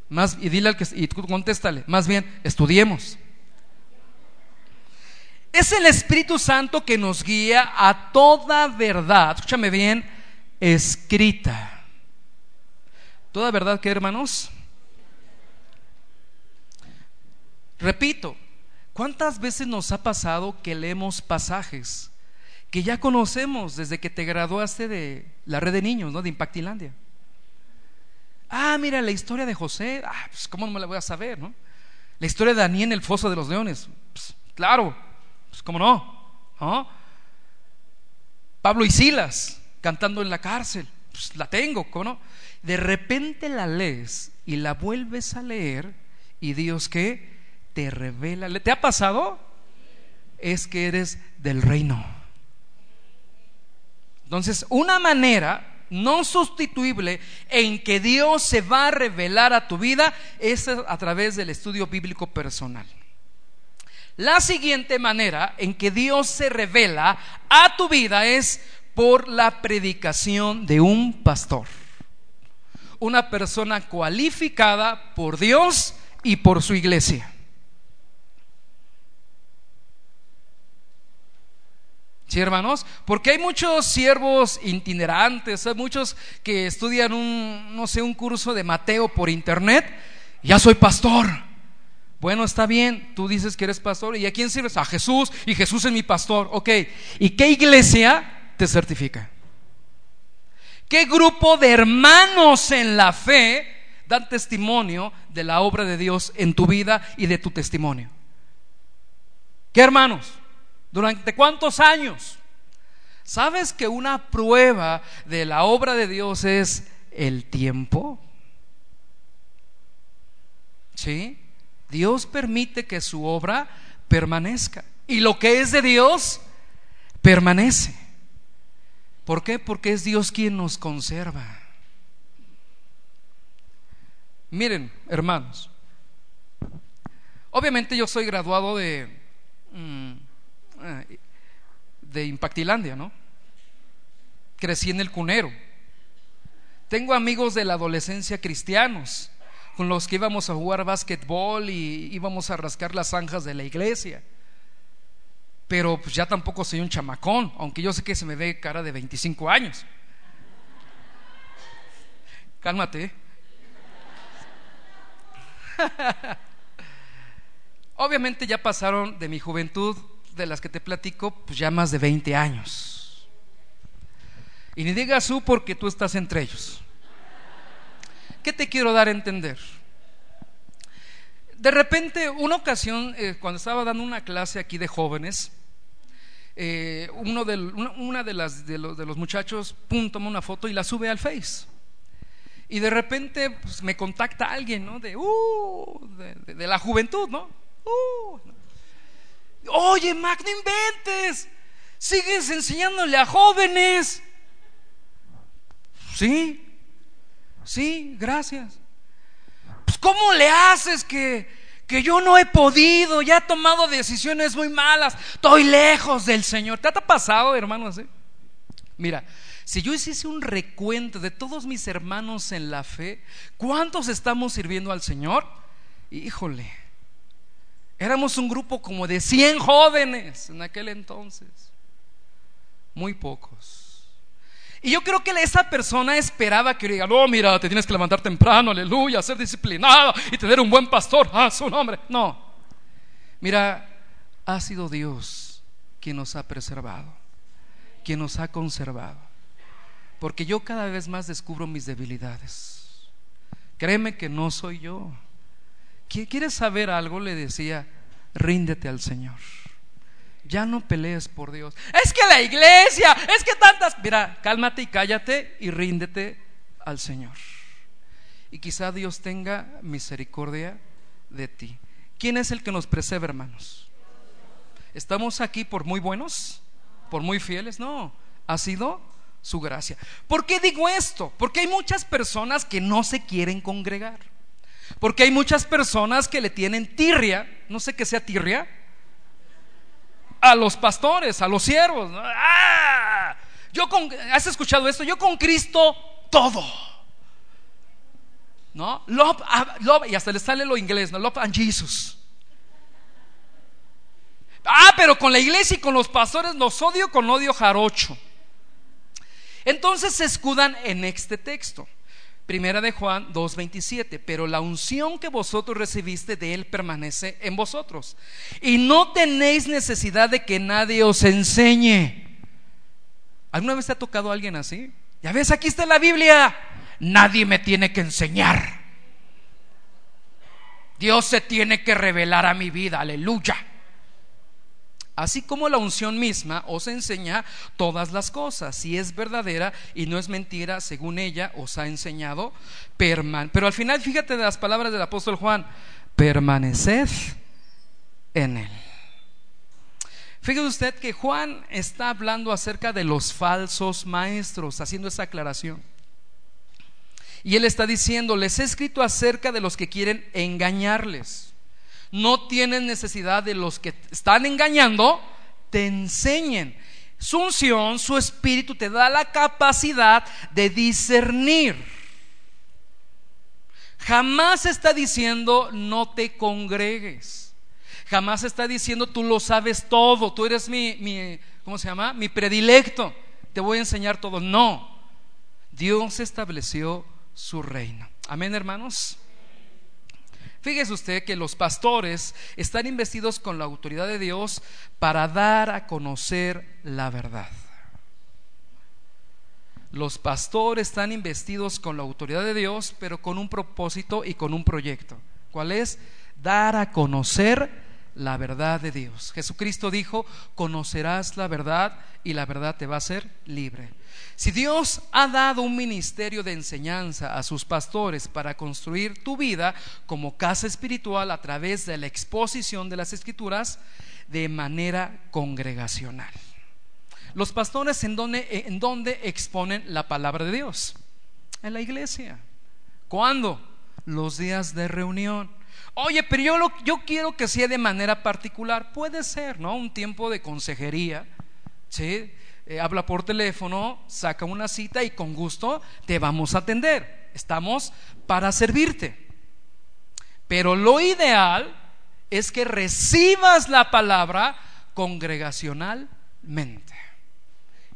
Más, y dile al que y contéstale, más bien, estudiemos. Es el Espíritu Santo que nos guía a toda verdad, escúchame bien, escrita. ¿Toda verdad que hermanos? Repito, ¿cuántas veces nos ha pasado que leemos pasajes que ya conocemos desde que te graduaste de la red de niños, ¿no? De Impactilandia? Ah, mira, la historia de José, ah, pues cómo no me la voy a saber, ¿no? La historia de Daniel en el foso de los leones, pues, claro, pues cómo no, Pablo y Silas cantando en la cárcel, pues la tengo, ¿cómo no? De repente la lees y la vuelves a leer y Dios que te revela, ¿te ha pasado? Es que eres del reino. Entonces, una manera no sustituible en que Dios se va a revelar a tu vida es a través del estudio bíblico personal. La siguiente manera en que Dios se revela a tu vida es por la predicación de un pastor. Una persona cualificada por Dios y por su iglesia. ¿Sí, hermanos? Porque hay muchos siervos itinerantes, hay muchos que estudian un, no sé, un curso de Mateo por internet. Ya soy pastor. Bueno, está bien, tú dices que eres pastor. ¿Y a quién sirves? A Jesús, y Jesús es mi pastor. Ok, ¿y qué iglesia te certifica? ¿Qué grupo de hermanos en la fe dan testimonio de la obra de Dios en tu vida y de tu testimonio? ¿Qué hermanos? ¿Durante cuántos años? ¿Sabes que una prueba de la obra de Dios es el tiempo? ¿Sí? Dios permite que su obra permanezca. Y lo que es de Dios permanece. ¿Por qué? Porque es Dios quien nos conserva. Miren, hermanos, obviamente yo soy graduado de... Mm, eh, de Impactilandia, ¿no? Crecí en el cunero. Tengo amigos de la adolescencia cristianos con los que íbamos a jugar básquetbol y íbamos a rascar las zanjas de la iglesia. Pero pues ya tampoco soy un chamacón, aunque yo sé que se me ve cara de 25 años. Cálmate. ¿eh? Obviamente ya pasaron de mi juventud de las que te platico, pues ya más de 20 años. Y ni digas tú porque tú estás entre ellos. ¿Qué te quiero dar a entender? De repente, una ocasión, eh, cuando estaba dando una clase aquí de jóvenes, eh, uno de, una, de, las, de, los, muchachos toma una foto y la sube al Face. Y de repente pues, me contacta alguien, ¿no? De, uh, de, la juventud, ¿no? Uh, Oye, Mac, no inventes. Sigues enseñándole a jóvenes. Sí, sí, gracias. Pues, ¿cómo le haces que, que yo no he podido? Ya he tomado decisiones muy malas. Estoy lejos del Señor. ¿Te ha pasado, hermano? Así? Mira, si yo hiciese un recuento de todos mis hermanos en la fe, ¿cuántos estamos sirviendo al Señor? Híjole Éramos un grupo como de 100 jóvenes en aquel entonces. Muy pocos. Y yo creo que esa persona esperaba que diga, no, mira, te tienes que levantar temprano, aleluya, ser disciplinado y tener un buen pastor, a su nombre. No. Mira, ha sido Dios quien nos ha preservado, quien nos ha conservado. Porque yo cada vez más descubro mis debilidades. Créeme que no soy yo. ¿Quieres saber algo? Le decía, ríndete al Señor. Ya no pelees por Dios. Es que la iglesia, es que tantas... Mira, cálmate y cállate y ríndete al Señor. Y quizá Dios tenga misericordia de ti. ¿Quién es el que nos preserva, hermanos? ¿Estamos aquí por muy buenos? ¿Por muy fieles? No, ha sido su gracia. ¿Por qué digo esto? Porque hay muchas personas que no se quieren congregar. Porque hay muchas personas que le tienen tirria, no sé qué sea tirria, a los pastores, a los siervos. ¡Ah! Yo con, ¿Has escuchado esto? Yo con Cristo todo. ¿No? Ah, y hasta le sale lo inglés, ¿no? Love and Jesus. Ah, pero con la iglesia y con los pastores los odio con odio jarocho. Entonces se escudan en este texto. Primera de Juan 2:27, pero la unción que vosotros recibiste de él permanece en vosotros. Y no tenéis necesidad de que nadie os enseñe. ¿Alguna vez te ha tocado alguien así? Ya ves, aquí está la Biblia. Nadie me tiene que enseñar. Dios se tiene que revelar a mi vida, aleluya así como la unción misma os enseña todas las cosas, si es verdadera y no es mentira, según ella os ha enseñado, pero al final fíjate de las palabras del apóstol Juan, permaneced en él. Fíjese usted que Juan está hablando acerca de los falsos maestros, haciendo esa aclaración. Y él está diciendo, les he escrito acerca de los que quieren engañarles no tienen necesidad de los que están engañando, te enseñen. su unción, su espíritu te da la capacidad de discernir. Jamás está diciendo no te congregues. Jamás está diciendo tú lo sabes todo, tú eres mi, mi ¿cómo se llama? Mi predilecto, te voy a enseñar todo. No, Dios estableció su reino. Amén, hermanos. Fíjese usted que los pastores están investidos con la autoridad de Dios para dar a conocer la verdad. Los pastores están investidos con la autoridad de Dios, pero con un propósito y con un proyecto. ¿Cuál es? Dar a conocer la verdad de Dios. Jesucristo dijo, conocerás la verdad y la verdad te va a hacer libre. Si Dios ha dado un ministerio de enseñanza a sus pastores para construir tu vida como casa espiritual a través de la exposición de las escrituras de manera congregacional. Los pastores en donde, en donde exponen la palabra de Dios? En la iglesia. ¿Cuándo? Los días de reunión. Oye, pero yo, yo quiero que sea de manera particular. Puede ser, ¿no? Un tiempo de consejería. ¿Sí? Eh, habla por teléfono, saca una cita y con gusto te vamos a atender. Estamos para servirte. Pero lo ideal es que recibas la palabra congregacionalmente.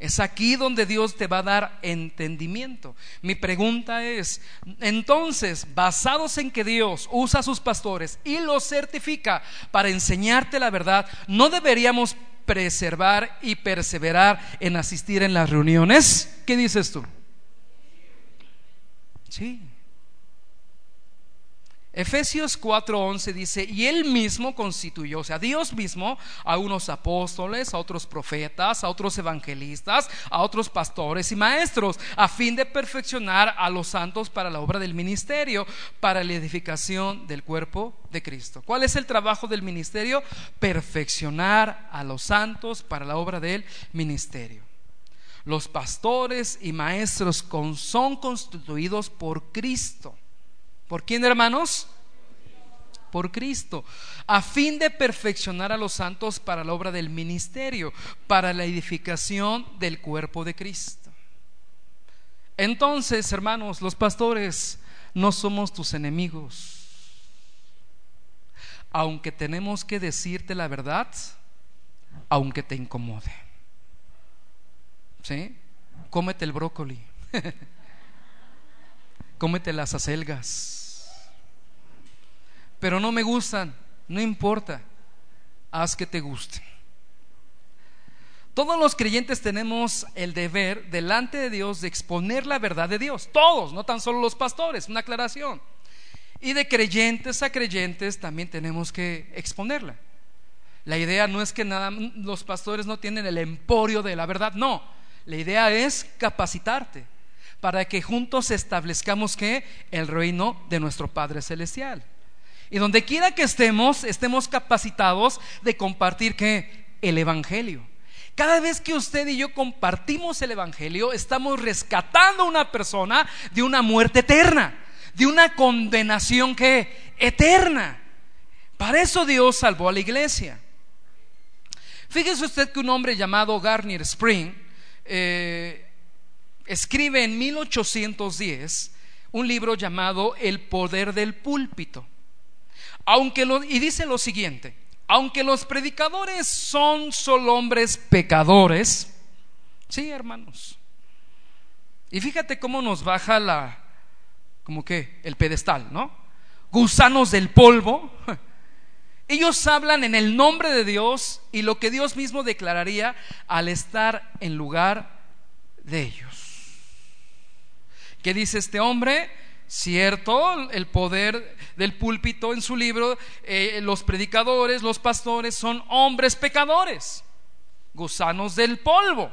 Es aquí donde Dios te va a dar entendimiento. Mi pregunta es, entonces, basados en que Dios usa a sus pastores y los certifica para enseñarte la verdad, ¿no deberíamos preservar y perseverar en asistir en las reuniones? ¿Qué dices tú? Sí. Efesios 4:11 dice, y él mismo constituyó, o sea, Dios mismo, a unos apóstoles, a otros profetas, a otros evangelistas, a otros pastores y maestros, a fin de perfeccionar a los santos para la obra del ministerio, para la edificación del cuerpo de Cristo. ¿Cuál es el trabajo del ministerio? Perfeccionar a los santos para la obra del ministerio. Los pastores y maestros son constituidos por Cristo. ¿Por quién, hermanos? Por Cristo, a fin de perfeccionar a los santos para la obra del ministerio, para la edificación del cuerpo de Cristo. Entonces, hermanos, los pastores no somos tus enemigos. Aunque tenemos que decirte la verdad, aunque te incomode. ¿Sí? Cómete el brócoli. Cómete las acelgas pero no me gustan, no importa, haz que te gusten. Todos los creyentes tenemos el deber delante de Dios de exponer la verdad de Dios, todos, no tan solo los pastores, una aclaración. Y de creyentes a creyentes también tenemos que exponerla. La idea no es que nada, los pastores no tienen el emporio de la verdad, no. La idea es capacitarte para que juntos establezcamos que el reino de nuestro Padre Celestial. Y donde quiera que estemos, estemos capacitados de compartir que el Evangelio. Cada vez que usted y yo compartimos el Evangelio, estamos rescatando a una persona de una muerte eterna, de una condenación que eterna. Para eso Dios salvó a la iglesia. Fíjese usted que un hombre llamado Garnier Spring eh, escribe en 1810 un libro llamado El poder del púlpito. Aunque y dice lo siguiente, aunque los predicadores son solo hombres pecadores, sí, hermanos. Y fíjate cómo nos baja la, como que, el pedestal, ¿no? Gusanos del polvo. Ellos hablan en el nombre de Dios y lo que Dios mismo declararía al estar en lugar de ellos. ¿Qué dice este hombre? Cierto, el poder del púlpito en su libro, eh, los predicadores, los pastores son hombres pecadores, gusanos del polvo.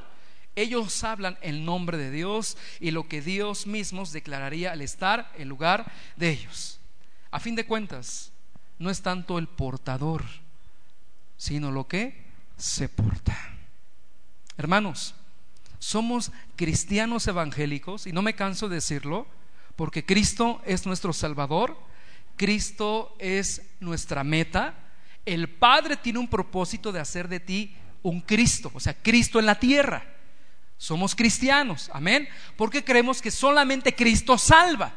Ellos hablan el nombre de Dios y lo que Dios mismo declararía al estar en lugar de ellos. A fin de cuentas, no es tanto el portador, sino lo que se porta. Hermanos, somos cristianos evangélicos y no me canso de decirlo porque Cristo es nuestro Salvador, Cristo es nuestra meta, el Padre tiene un propósito de hacer de ti un Cristo, o sea, Cristo en la tierra. Somos cristianos, amén, porque creemos que solamente Cristo salva.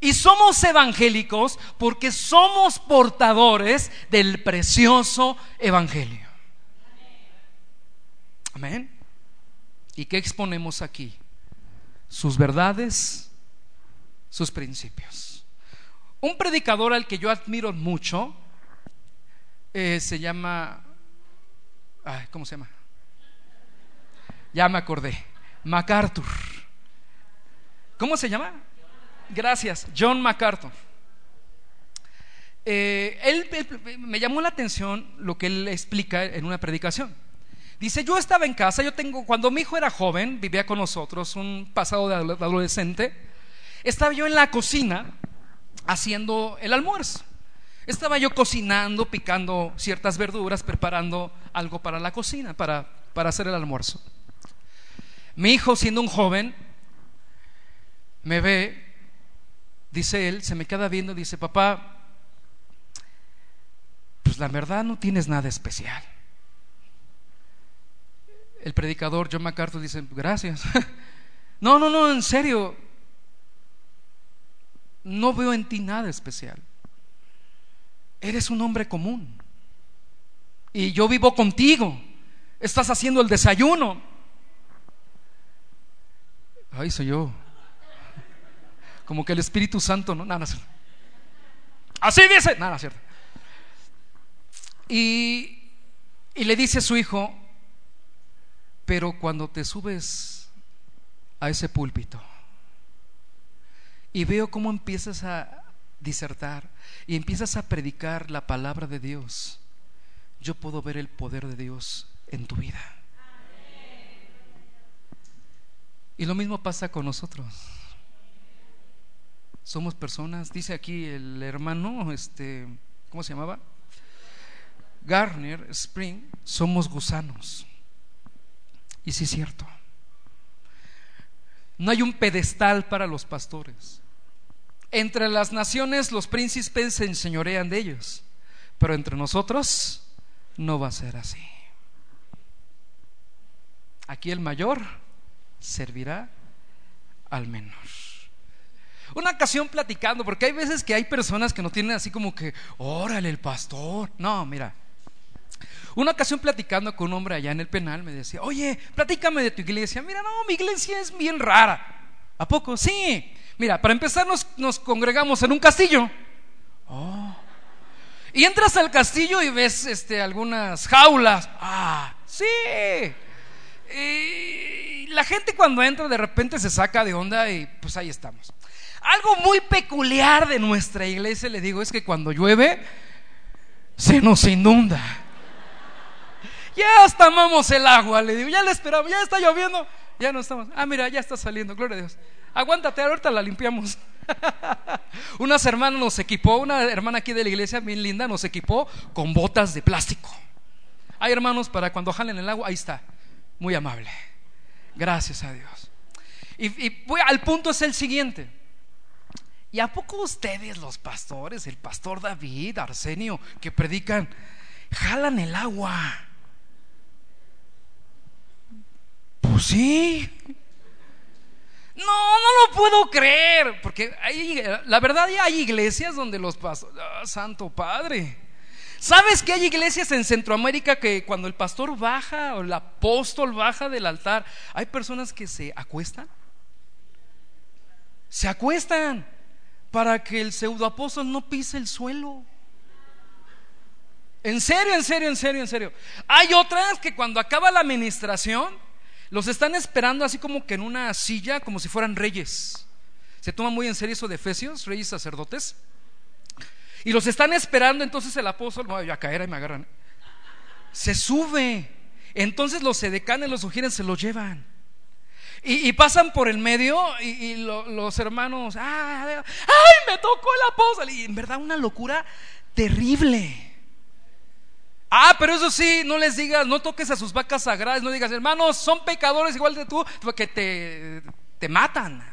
Y somos evangélicos porque somos portadores del precioso evangelio. Amén. ¿Y qué exponemos aquí? Sus verdades, sus principios. Un predicador al que yo admiro mucho eh, se llama, ¿cómo se llama? Ya me acordé, MacArthur. ¿Cómo se llama? Gracias, John MacArthur. Eh, él, me llamó la atención lo que él explica en una predicación. Dice, yo estaba en casa, yo tengo, cuando mi hijo era joven, vivía con nosotros, un pasado de adolescente, estaba yo en la cocina haciendo el almuerzo. Estaba yo cocinando, picando ciertas verduras, preparando algo para la cocina, para, para hacer el almuerzo. Mi hijo, siendo un joven, me ve, dice él, se me queda viendo, dice, papá, pues la verdad no tienes nada especial. El predicador John MacArthur dice, gracias. no, no, no, en serio, no veo en ti nada especial. Eres un hombre común. Y yo vivo contigo. Estás haciendo el desayuno. Ay, soy yo. Como que el Espíritu Santo, no, nada, Así dice, nada, cierto. Y, y le dice a su hijo, pero cuando te subes a ese púlpito y veo cómo empiezas a disertar y empiezas a predicar la palabra de Dios, yo puedo ver el poder de Dios en tu vida. Y lo mismo pasa con nosotros. Somos personas, dice aquí el hermano, este, ¿cómo se llamaba? Garner Spring, somos gusanos. Y sí es cierto. No hay un pedestal para los pastores. Entre las naciones los príncipes se enseñorean de ellos, pero entre nosotros no va a ser así. Aquí el mayor servirá al menor. Una ocasión platicando, porque hay veces que hay personas que no tienen así como que, órale, el pastor. No, mira. Una ocasión platicando con un hombre allá en el penal, me decía, oye, platícame de tu iglesia. Mira, no, mi iglesia es bien rara. ¿A poco? Sí. Mira, para empezar nos, congregamos en un castillo. Oh. Y entras al castillo y ves este, algunas jaulas. Ah, sí. Y la gente cuando entra de repente se saca de onda y pues ahí estamos. Algo muy peculiar de nuestra iglesia, le digo, es que cuando llueve se nos inunda. Ya hasta el agua, le digo, ya le esperamos, ya está lloviendo, ya no estamos. Ah, mira, ya está saliendo, gloria a Dios. Aguántate, ahorita la limpiamos. Unas hermanas nos equipó, una hermana aquí de la iglesia, bien linda, nos equipó con botas de plástico. Hay hermanos para cuando jalen el agua, ahí está, muy amable. Gracias a Dios. Y, voy, al punto es el siguiente. ¿Y a poco ustedes, los pastores, el pastor David, Arsenio, que predican, jalan el agua? Sí. No, no lo puedo creer, porque hay, la verdad ya hay iglesias donde los pastores, ah, Santo Padre. ¿Sabes que hay iglesias en Centroamérica que cuando el pastor baja o el apóstol baja del altar, hay personas que se acuestan? Se acuestan para que el pseudoapóstol no pise el suelo. En serio, en serio, en serio, en serio. Hay otras que cuando acaba la administración, los están esperando así como que en una silla, como si fueran reyes. Se toma muy en serio eso de Efesios, reyes sacerdotes. Y los están esperando, entonces el apóstol, voy a caer y me agarran. Se sube. Entonces los sedecanes, los ujieres se los llevan. Y, pasan por el medio y, los hermanos, ¡ay, me tocó el apóstol! Y en verdad una locura terrible. Ah, pero eso sí, no les digas, no toques a sus vacas sagradas, no digas, hermanos, son pecadores igual de tú, porque te, te matan.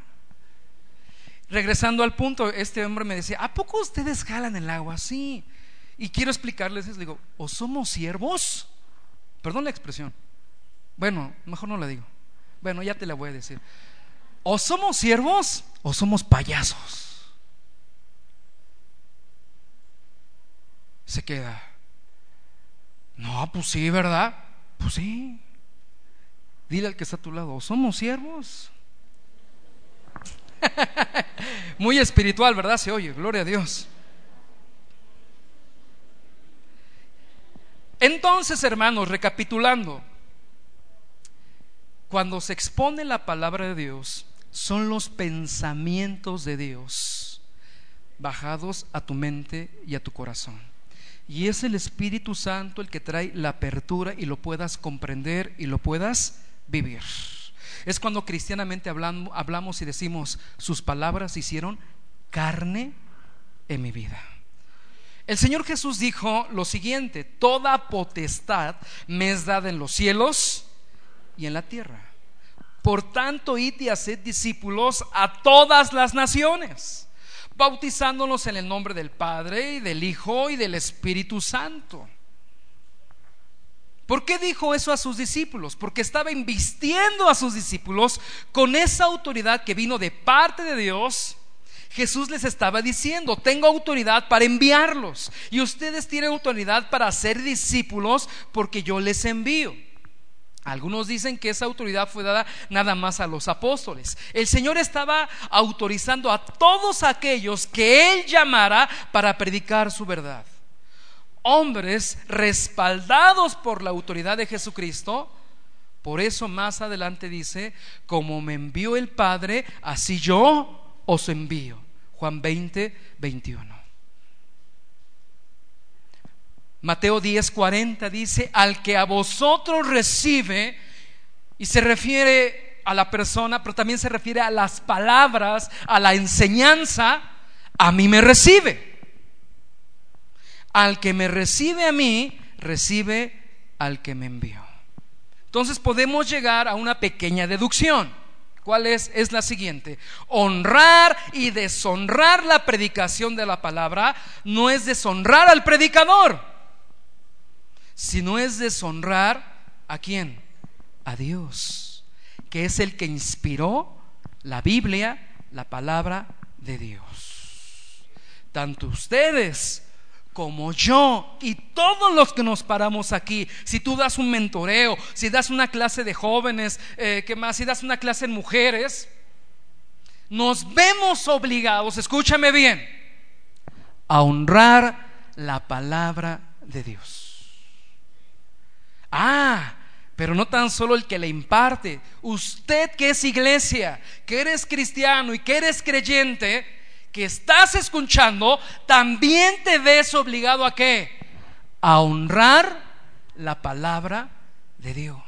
Regresando al punto, este hombre me decía, ¿a poco ustedes jalan el agua? Sí. Y quiero explicarles, les digo, o somos siervos, Perdón la expresión. Bueno, mejor no la digo. Bueno, ya te la voy a decir. O somos siervos o somos payasos. Se queda. No, pues sí, ¿verdad? Pues sí. Dile al que está a tu lado, somos siervos. Muy espiritual, ¿verdad? Se oye, gloria a Dios. Entonces, hermanos, recapitulando, cuando se expone la palabra de Dios, son los pensamientos de Dios bajados a tu mente y a tu corazón. Y es el Espíritu Santo el que trae la apertura y lo puedas comprender y lo puedas vivir. Es cuando cristianamente hablamos, y decimos, sus palabras hicieron carne en mi vida. El Señor Jesús dijo lo siguiente, toda potestad me es dada en los cielos y en la tierra. Por tanto, id y haced discípulos a todas las naciones, bautizándolos en el nombre del Padre y del Hijo y del Espíritu Santo. ¿Por qué dijo eso a sus discípulos? Porque estaba invistiendo a sus discípulos con esa autoridad que vino de parte de Dios Jesús les estaba diciendo, tengo autoridad para enviarlos y ustedes tienen autoridad para ser discípulos porque yo les envío. Algunos dicen que esa autoridad fue dada nada más a los apóstoles. El Señor estaba autorizando a todos aquellos que Él llamara para predicar su verdad. Hombres respaldados por la autoridad de Jesucristo. Por eso más adelante dice, como me envió el Padre, así yo os envío. Juan 20, 21. Mateo 10, 40 dice, al que a vosotros recibe, y se refiere a la persona, pero también se refiere a las palabras, a la enseñanza, a mí me recibe. Al que me recibe a mí, recibe al que me envió. Entonces podemos llegar a una pequeña deducción. ¿Cuál es? Es la siguiente. Honrar y deshonrar la predicación de la palabra no es deshonrar al predicador, sino es deshonrar a quién? A Dios, que es el que inspiró la Biblia, la palabra de Dios. Tanto ustedes como yo y todos los que nos paramos aquí, si tú das un mentoreo, si das una clase de jóvenes, eh, ¿qué más? Si das una clase en mujeres, nos vemos obligados, escúchame bien, a honrar la palabra de Dios. Ah, pero no tan solo el que le imparte, usted que es iglesia, que eres cristiano y que eres creyente, que estás escuchando, también te ves obligado a qué? A honrar la palabra de Dios.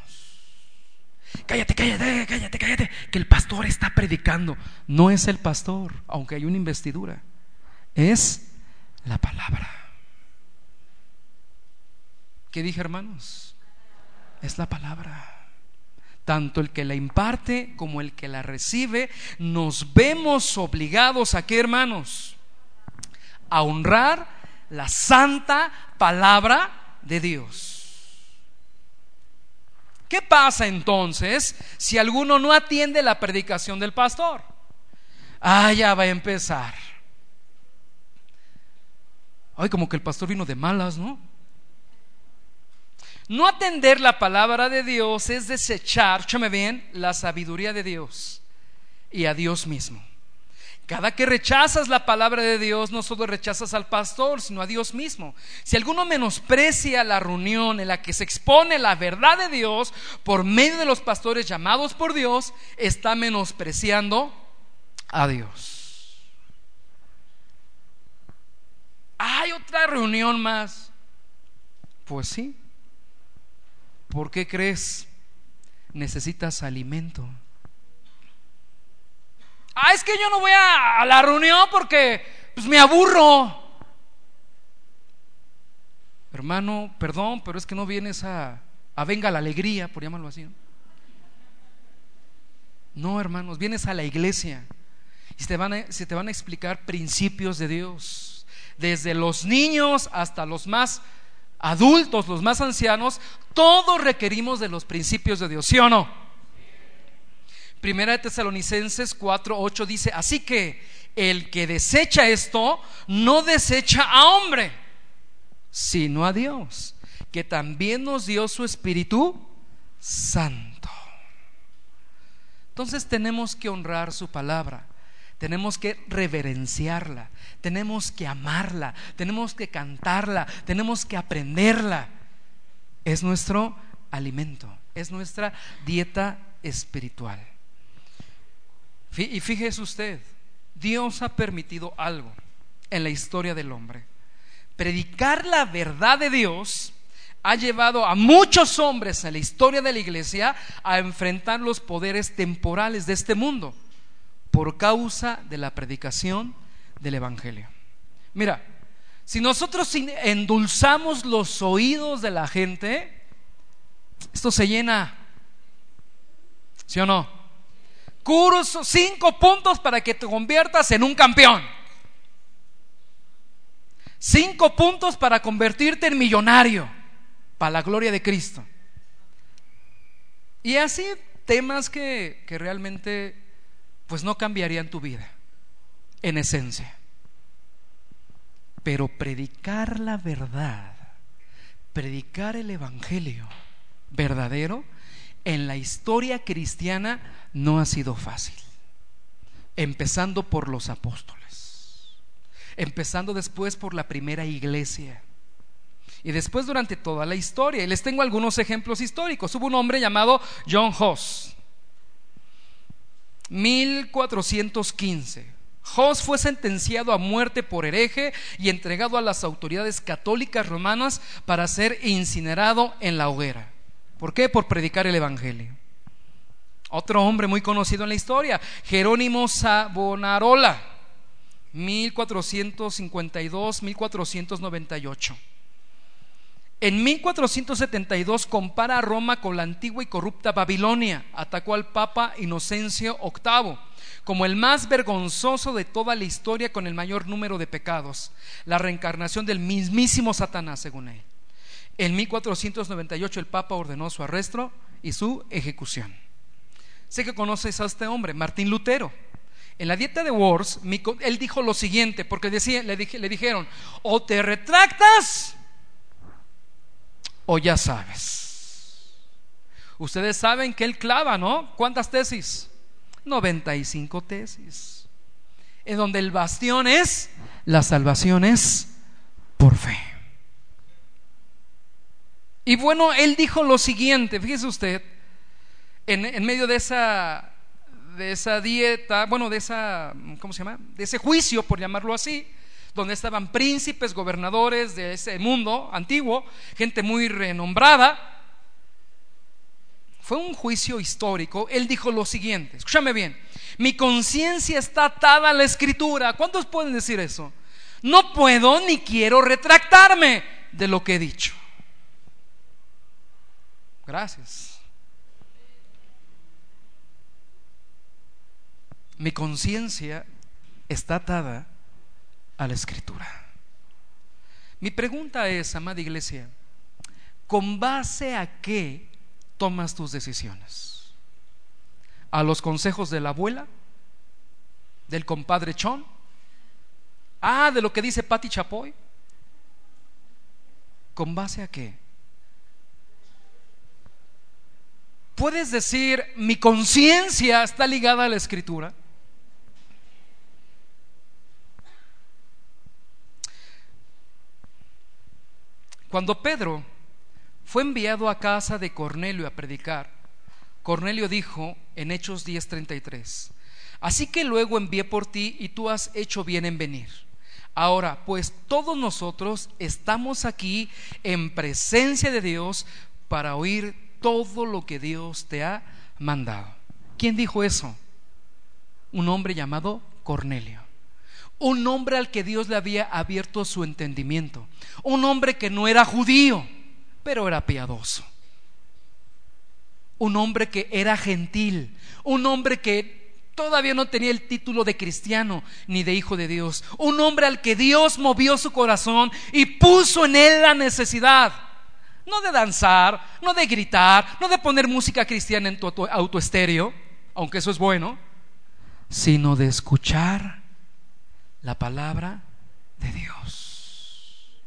Cállate, cállate, cállate, cállate, que el pastor está predicando. No es el pastor, aunque hay una investidura, es la palabra. ¿Qué dije, hermanos? Es la palabra tanto el que la imparte como el que la recibe, nos vemos obligados a qué, hermanos? A honrar la santa palabra de Dios. ¿Qué pasa entonces si alguno no atiende la predicación del pastor? Ah, ya va a empezar. Ay, como que el pastor vino de malas, ¿no? No atender la palabra de Dios es desechar, escúchame bien, la sabiduría de Dios y a Dios mismo. Cada que rechazas la palabra de Dios, no solo rechazas al pastor, sino a Dios mismo. Si alguno menosprecia la reunión en la que se expone la verdad de Dios por medio de los pastores llamados por Dios, está menospreciando a Dios. ¿Hay otra reunión más? Pues sí. ¿Por qué crees? Necesitas alimento. Ah, es que yo no voy a, la reunión porque pues, me aburro. Hermano, perdón, pero es que no vienes a, a venga la alegría, por llamarlo así. No, hermanos, vienes a la iglesia y te van se te van a explicar principios de Dios, desde los niños hasta los más adultos, los más ancianos, todos requerimos de los principios de Dios, ¿sí o no? Primera de Tesalonicenses 4:8 dice, así que el que desecha esto, no desecha a hombre, sino a Dios, que también nos dio su Espíritu Santo. Entonces tenemos que honrar su palabra, tenemos que reverenciarla, tenemos que amarla, tenemos que cantarla, tenemos que aprenderla. Es nuestro alimento, es nuestra dieta espiritual. Y fíjese usted, Dios ha permitido algo en la historia del hombre. Predicar la verdad de Dios ha llevado a muchos hombres en la historia de la iglesia a enfrentar los poderes temporales de este mundo por causa de la predicación del Evangelio. Mira, si nosotros endulzamos los oídos de la gente, esto se llena, ¿sí o no? Curso, cinco puntos para que te conviertas en un campeón. Cinco puntos para convertirte en millonario, para la gloria de Cristo. Y así temas que, que realmente pues no cambiarían tu vida, en esencia. Pero predicar la verdad, predicar el Evangelio verdadero, en la historia cristiana no ha sido fácil. Empezando por los apóstoles, empezando después por la primera iglesia. Y después durante toda la historia. Y les tengo algunos ejemplos históricos. Hubo un hombre llamado John Hoss. 1415. Hoss fue sentenciado a muerte por hereje y entregado a las autoridades católicas romanas para ser incinerado en la hoguera. ¿Por qué? Por predicar el Evangelio. Otro hombre muy conocido en la historia, Jerónimo Savonarola, 1452-1498. En 1472 compara a Roma con la antigua y corrupta Babilonia. Atacó al Papa Inocencio VIII como el más vergonzoso de toda la historia con el mayor número de pecados, la reencarnación del mismísimo Satanás, según él. En 1498 el Papa ordenó su arresto y su ejecución. Sé que conoces a este hombre, Martín Lutero. En la dieta de Worms, él dijo lo siguiente, porque decía, le dijeron, o te retractas o ya sabes. Ustedes saben que él clava, ¿no? ¿Cuántas tesis? 95 tesis. En donde el bastión es, la salvación es por fe. Y bueno, él dijo lo siguiente, fíjese usted, en, medio de esa, de esa dieta, bueno, de esa, ¿cómo se llama? De ese juicio, por llamarlo así, donde estaban príncipes, gobernadores de ese mundo antiguo, gente muy renombrada. Fue un juicio histórico. Él dijo lo siguiente, escúchame bien, mi conciencia está atada a la escritura. ¿Cuántos pueden decir eso? No puedo ni quiero retractarme de lo que he dicho. Gracias. Mi conciencia está atada a la escritura. Mi pregunta es, amada iglesia, ¿con base a qué tomas tus decisiones? ¿A los consejos de la abuela? ¿Del compadre Chon? Ah, de lo que dice Patti Chapoy. ¿Con base a qué? ¿Puedes decir, mi conciencia está ligada a la escritura? Cuando Pedro fue enviado a casa de Cornelio a predicar, Cornelio dijo en Hechos 10:33, así que luego envié por ti y tú has hecho bien en venir. Ahora, pues todos nosotros estamos aquí en presencia de Dios para oír todo lo que Dios te ha mandado. ¿Quién dijo eso? Un hombre llamado Cornelio. Un hombre al que Dios le había abierto su entendimiento. Un hombre que no era judío, pero era piadoso. Un hombre que era gentil. Un hombre que todavía no tenía el título de cristiano ni de hijo de Dios. Un hombre al que Dios movió su corazón y puso en él la necesidad. No de danzar, no de gritar, no de poner música cristiana en tu autoestéreo, aunque eso es bueno, sino de escuchar la palabra de Dios.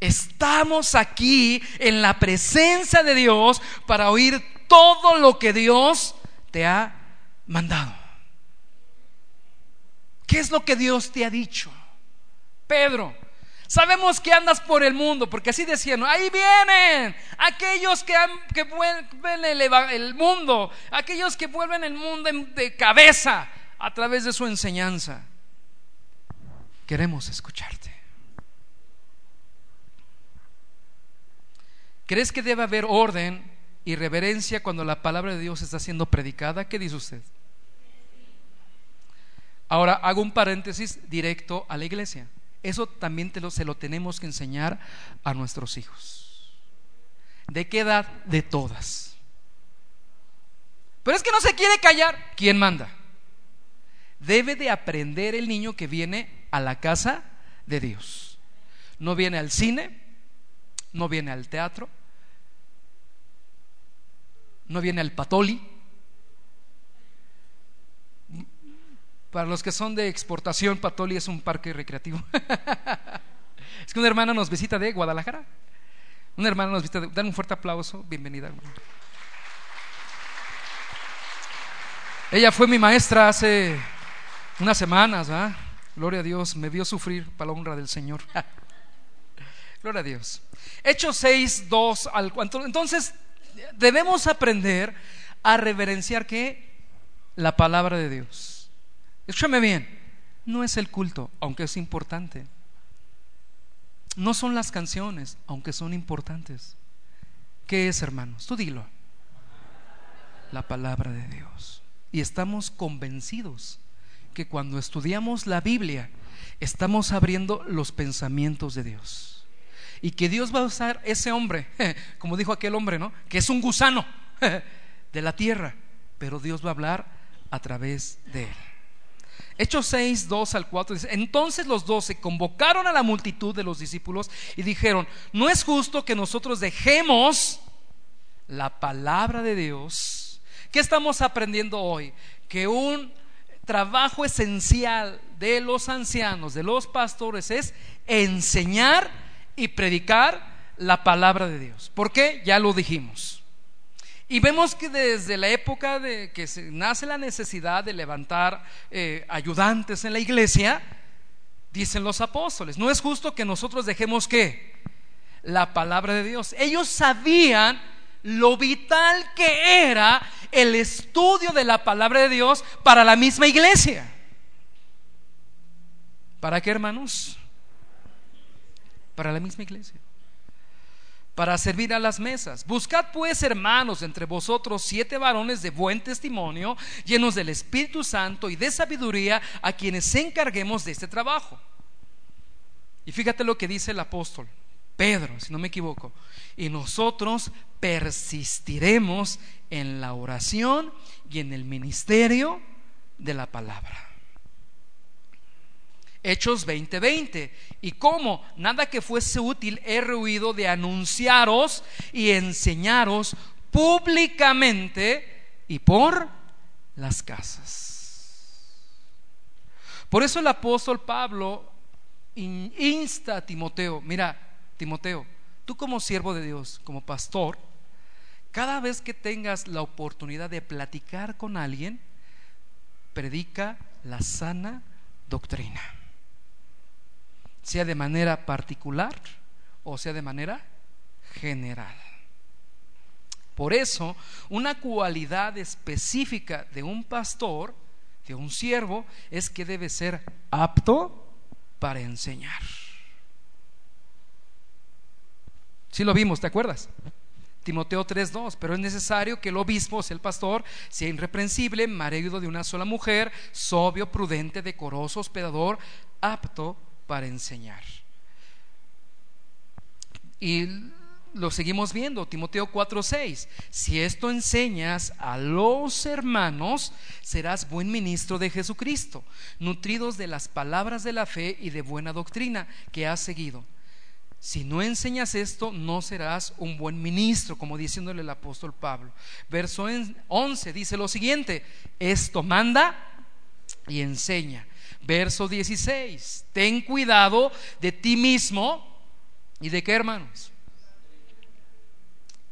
Estamos aquí en la presencia de Dios para oír todo lo que Dios te ha mandado. ¿Qué es lo que Dios te ha dicho? Pedro, sabemos que andas por el mundo, porque así decían, ahí vienen aquellos que, que vuelven el, el, mundo, aquellos que vuelven el mundo de cabeza a través de su enseñanza. Queremos escucharte. ¿Crees que debe haber orden y reverencia cuando la palabra de Dios está siendo predicada? ¿Qué dice usted? Ahora hago un paréntesis directo a la iglesia. Eso también se lo tenemos que enseñar a nuestros hijos. ¿De qué edad? De todas. Pero es que no se quiere callar. ¿Quién manda? Debe de aprender el niño que viene a la casa de Dios. No viene al cine, no viene al teatro, no viene al patoli. Para los que son de exportación, Patoli es un parque recreativo. es que una hermana nos visita de Guadalajara. Una hermana nos visita, de, dan un fuerte aplauso, bienvenida. Ella fue mi maestra hace unas semanas, ¿ah? Gloria a Dios, me vio sufrir para la honra del Señor. Gloria a Dios. Hechos 6, 2 al 4. Entonces, debemos aprender a reverenciar que la palabra de Dios. Escúchame bien, no es el culto, aunque es importante. No son las canciones, aunque son importantes. ¿Qué es, hermanos? Tú dilo. La palabra de Dios. Y estamos convencidos que cuando estudiamos la Biblia estamos abriendo los pensamientos de Dios. Y que Dios va a usar ese hombre, como dijo aquel hombre, ¿no? Que es un gusano de la tierra, pero Dios va a hablar a través de él. Hechos 6, 2 al 4 dice, entonces los doce convocaron a la multitud de los discípulos y dijeron, no es justo que nosotros dejemos la palabra de Dios. ¿Qué estamos aprendiendo hoy? Que un trabajo esencial de los ancianos, de los pastores, es enseñar y predicar la palabra de Dios. ¿Por qué? Ya lo dijimos. Y vemos que desde la época de que se nace la necesidad de levantar eh, ayudantes en la iglesia, dicen los apóstoles, no es justo que nosotros dejemos que la palabra de Dios. Ellos sabían lo vital que era el estudio de la palabra de Dios para la misma iglesia. ¿Para qué, hermanos? Para la misma iglesia. Para servir a las mesas. Buscad pues, hermanos, entre vosotros siete varones de buen testimonio, llenos del Espíritu Santo y de sabiduría, a quienes encarguemos de este trabajo. Y fíjate lo que dice el apóstol. Pedro, si no me equivoco. Y nosotros persistiremos en la oración y en el ministerio de la palabra. Hechos 20:20. y como nada que fuese útil he rehuido de anunciaros y enseñaros públicamente y por las casas. Por eso el apóstol Pablo insta a Timoteo, mira, Timoteo, tú como siervo de Dios, como pastor, cada vez que tengas la oportunidad de platicar con alguien, predica la sana doctrina, sea de manera particular o sea de manera general. Por eso, una cualidad específica de un pastor, de un siervo, es que debe ser apto para enseñar. Si lo vimos, ¿te acuerdas? Timoteo 3:2, pero es necesario que el obispo, sea el pastor, sea irreprensible, marido de una sola mujer, sobrio, prudente, decoroso, hospedador, apto para enseñar. Y lo seguimos viendo, Timoteo 4:6. Si esto enseñas a los hermanos, serás buen ministro de Jesucristo, nutridos de las palabras de la fe y de buena doctrina que has seguido. Si no enseñas esto, no serás un buen ministro, como diciéndole el apóstol Pablo. Verso 11 dice lo siguiente, esto manda y enseña. Verso 16, ten cuidado de ti mismo y de qué hermanos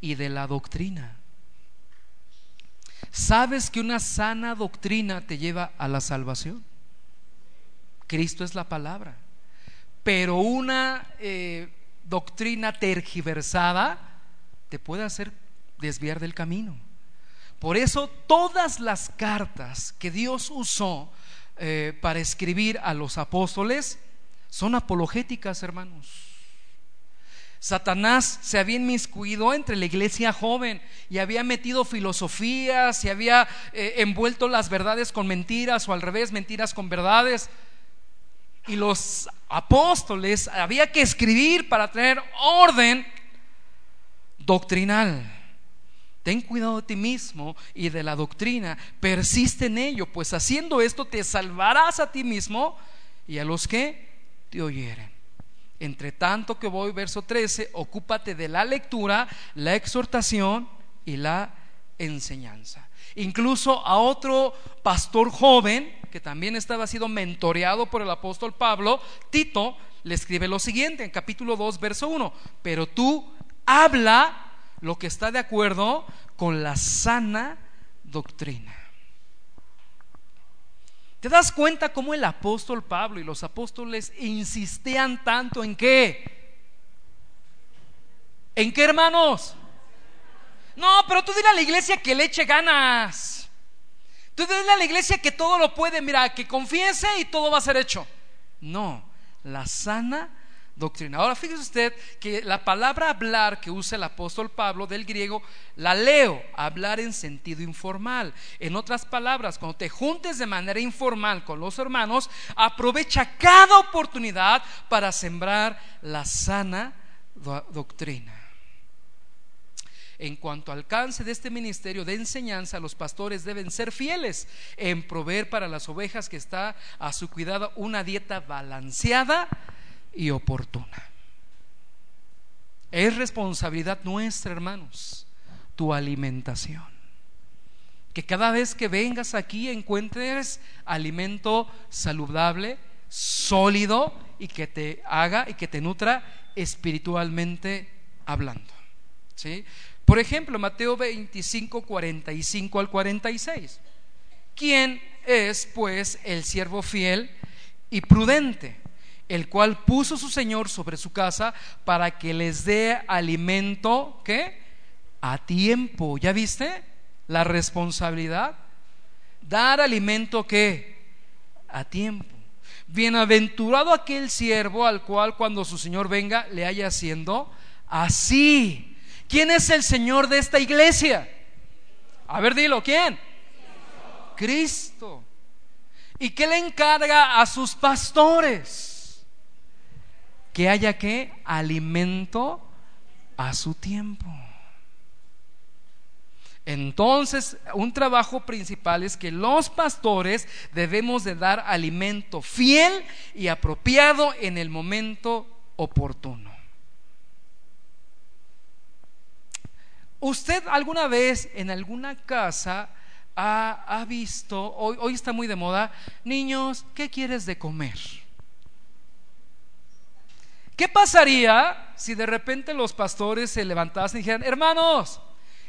y de la doctrina. ¿Sabes que una sana doctrina te lleva a la salvación? Cristo es la palabra. Pero una eh, doctrina tergiversada te puede hacer desviar del camino. Por eso todas las cartas que Dios usó eh, para escribir a los apóstoles son apologéticas, hermanos. Satanás se había inmiscuido entre la iglesia joven y había metido filosofías y había eh, envuelto las verdades con mentiras o al revés, mentiras con verdades. Y los apóstoles había que escribir para tener orden doctrinal. Ten cuidado de ti mismo y de la doctrina, persiste en ello, pues haciendo esto te salvarás a ti mismo y a los que te oyeren. Entre tanto que voy, verso 13, ocúpate de la lectura, la exhortación y la enseñanza. Incluso a otro pastor joven, que también estaba siendo mentoreado por el apóstol Pablo, Tito, le escribe lo siguiente en capítulo 2, verso 1, pero tú habla lo que está de acuerdo con la sana doctrina. ¿Te das cuenta cómo el apóstol Pablo y los apóstoles insistían tanto en qué? ¿En qué hermanos? No, pero tú dile a la iglesia que le eche ganas. Tú dile a la iglesia que todo lo puede, mira, que confiese y todo va a ser hecho. No, la sana doctrina. Ahora fíjese usted que la palabra hablar que usa el apóstol Pablo del griego, la leo, hablar en sentido informal. En otras palabras, cuando te juntes de manera informal con los hermanos, aprovecha cada oportunidad para sembrar la sana doctrina. En cuanto al alcance de este ministerio de enseñanza, los pastores deben ser fieles en proveer para las ovejas que está a su cuidado una dieta balanceada y oportuna. Es responsabilidad nuestra, hermanos, tu alimentación. Que cada vez que vengas aquí encuentres alimento saludable, sólido y que te haga y que te nutra espiritualmente hablando. ¿Sí? Por ejemplo, Mateo 25, 45 al 46. ¿Quién es pues el siervo fiel y prudente? el cual puso su Señor sobre su casa para que les dé alimento, ¿qué? A tiempo. ¿Ya viste? La responsabilidad. Dar alimento, ¿qué? A tiempo. Bienaventurado aquel siervo al cual cuando su Señor venga le haya haciendo así. ¿Quién es el Señor de esta iglesia? A ver, dilo, ¿quién? Cristo. ¿Y qué le encarga a sus pastores? que haya que alimento a su tiempo. Entonces, un trabajo principal es que los pastores debemos de dar alimento fiel y apropiado en el momento oportuno. ¿Usted alguna vez en alguna casa ha, visto, hoy, hoy está muy de moda, niños, ¿qué quieres de comer? ¿Qué pasaría si de repente los pastores se levantasen y dijeran, hermanos,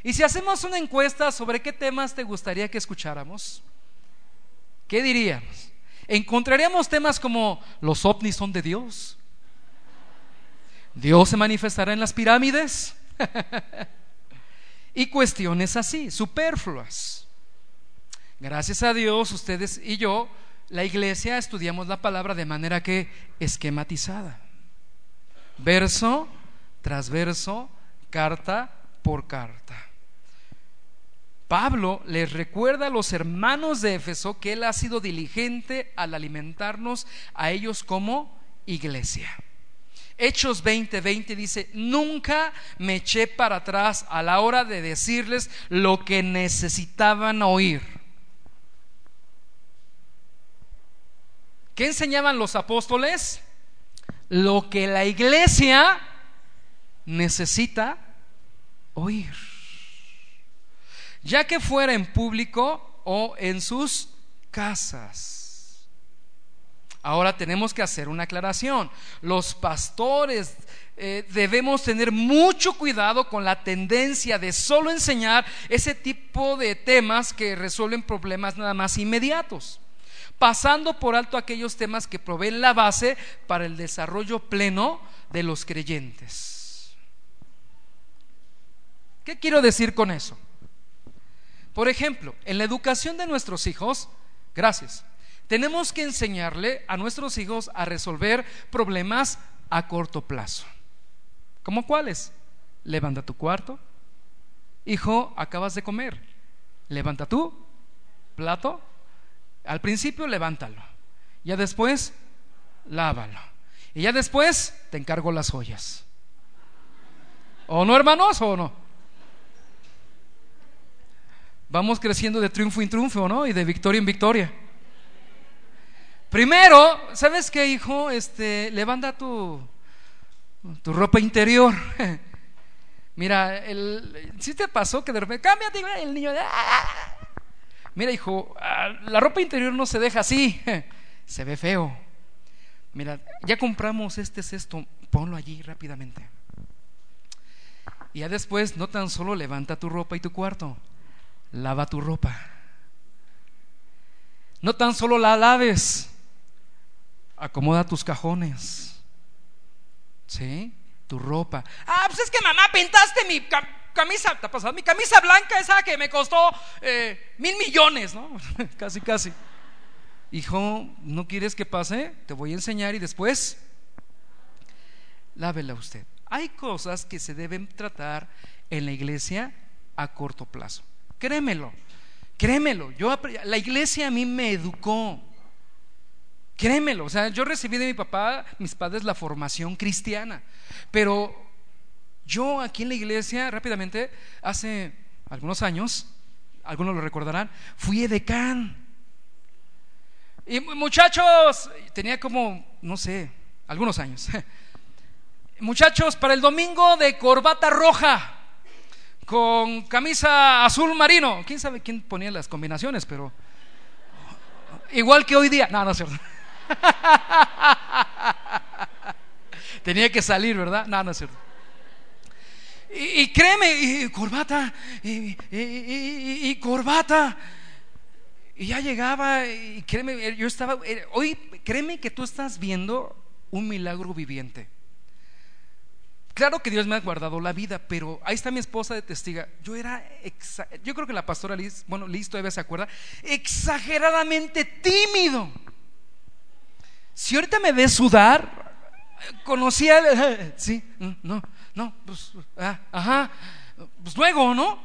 ¿y si hacemos una encuesta sobre qué temas te gustaría que escucháramos? ¿Qué diríamos? Encontraríamos temas como los ovnis son de Dios. Dios se manifestará en las pirámides. y cuestiones así, superfluas. Gracias a Dios, ustedes y yo, la iglesia, estudiamos la palabra de manera que esquematizada verso tras verso, carta por carta. Pablo les recuerda a los hermanos de Éfeso que él ha sido diligente al alimentarnos a ellos como iglesia. Hechos 20:20 20 dice, nunca me eché para atrás a la hora de decirles lo que necesitaban oír. ¿Qué enseñaban los apóstoles? Lo que la iglesia necesita oír. Ya que fuera en público o en sus casas. Ahora tenemos que hacer una aclaración. Los pastores eh, debemos tener mucho cuidado con la tendencia de solo enseñar ese tipo de temas que resuelven problemas nada más inmediatos, pasando por alto aquellos temas que proveen la base para el desarrollo pleno de los creyentes. ¿Qué quiero decir con eso? Por ejemplo, en la educación de nuestros hijos, gracias tenemos que enseñarle a nuestros hijos a resolver problemas a corto plazo. ¿Cómo cuáles? Levanta tu cuarto. Hijo, acabas de comer. Levanta tu plato. Al principio levántalo. Ya después, lávalo. Y ya después te encargo las ollas. ¿O no, hermanos? ¿O no? Vamos creciendo de triunfo en triunfo, ¿no? Y de victoria en victoria. Primero, ¿sabes qué, hijo? Este, levanta tu, tu ropa interior. Mira, si te pasó que de repente, cámbiate, el niño, ¡ah! mira, hijo, ah, la ropa interior no se deja así, se ve feo. Mira, ya compramos este cesto, ponlo allí rápidamente. Y ya después, no tan solo levanta tu ropa y tu cuarto, lava tu ropa. No tan solo la laves, acomoda tus cajones. ¿Sí? Tu ropa. Ah, pues es que mamá, pintaste mi camisa, ¿te ha pasado? Mi camisa blanca esa que me costó eh, mil millones, ¿no? casi, casi. Hijo, ¿no quieres que pase? Te voy a enseñar y después lávela usted. Hay cosas que se deben tratar en la iglesia a corto plazo. Créemelo, créemelo. Yo, la iglesia a mí me educó. Créemelo, o sea, yo recibí de mi papá, mis padres, la formación cristiana. Pero yo aquí en la iglesia, rápidamente, hace algunos años, algunos lo recordarán, fui edecán. Y muchachos, tenía como, no sé, algunos años. Muchachos, para el domingo de corbata roja, con camisa azul marino. ¿Quién sabe quién ponía las combinaciones? Pero igual que hoy día. No, no es cierto. Tenía que salir, ¿verdad? No, no es cierto. Y, créeme, corbata, y, corbata. Y ya llegaba, y créeme, yo estaba, eh, hoy, créeme que tú estás viendo un milagro viviente. Claro que Dios me ha guardado la vida, pero ahí está mi esposa de testiga. Yo era, yo creo que la pastora Liz, bueno, Liz todavía se acuerda, exageradamente tímido. Si ahorita me ves sudar, conocía, sí, no, no, pues, ah, ajá, pues luego, ¿no?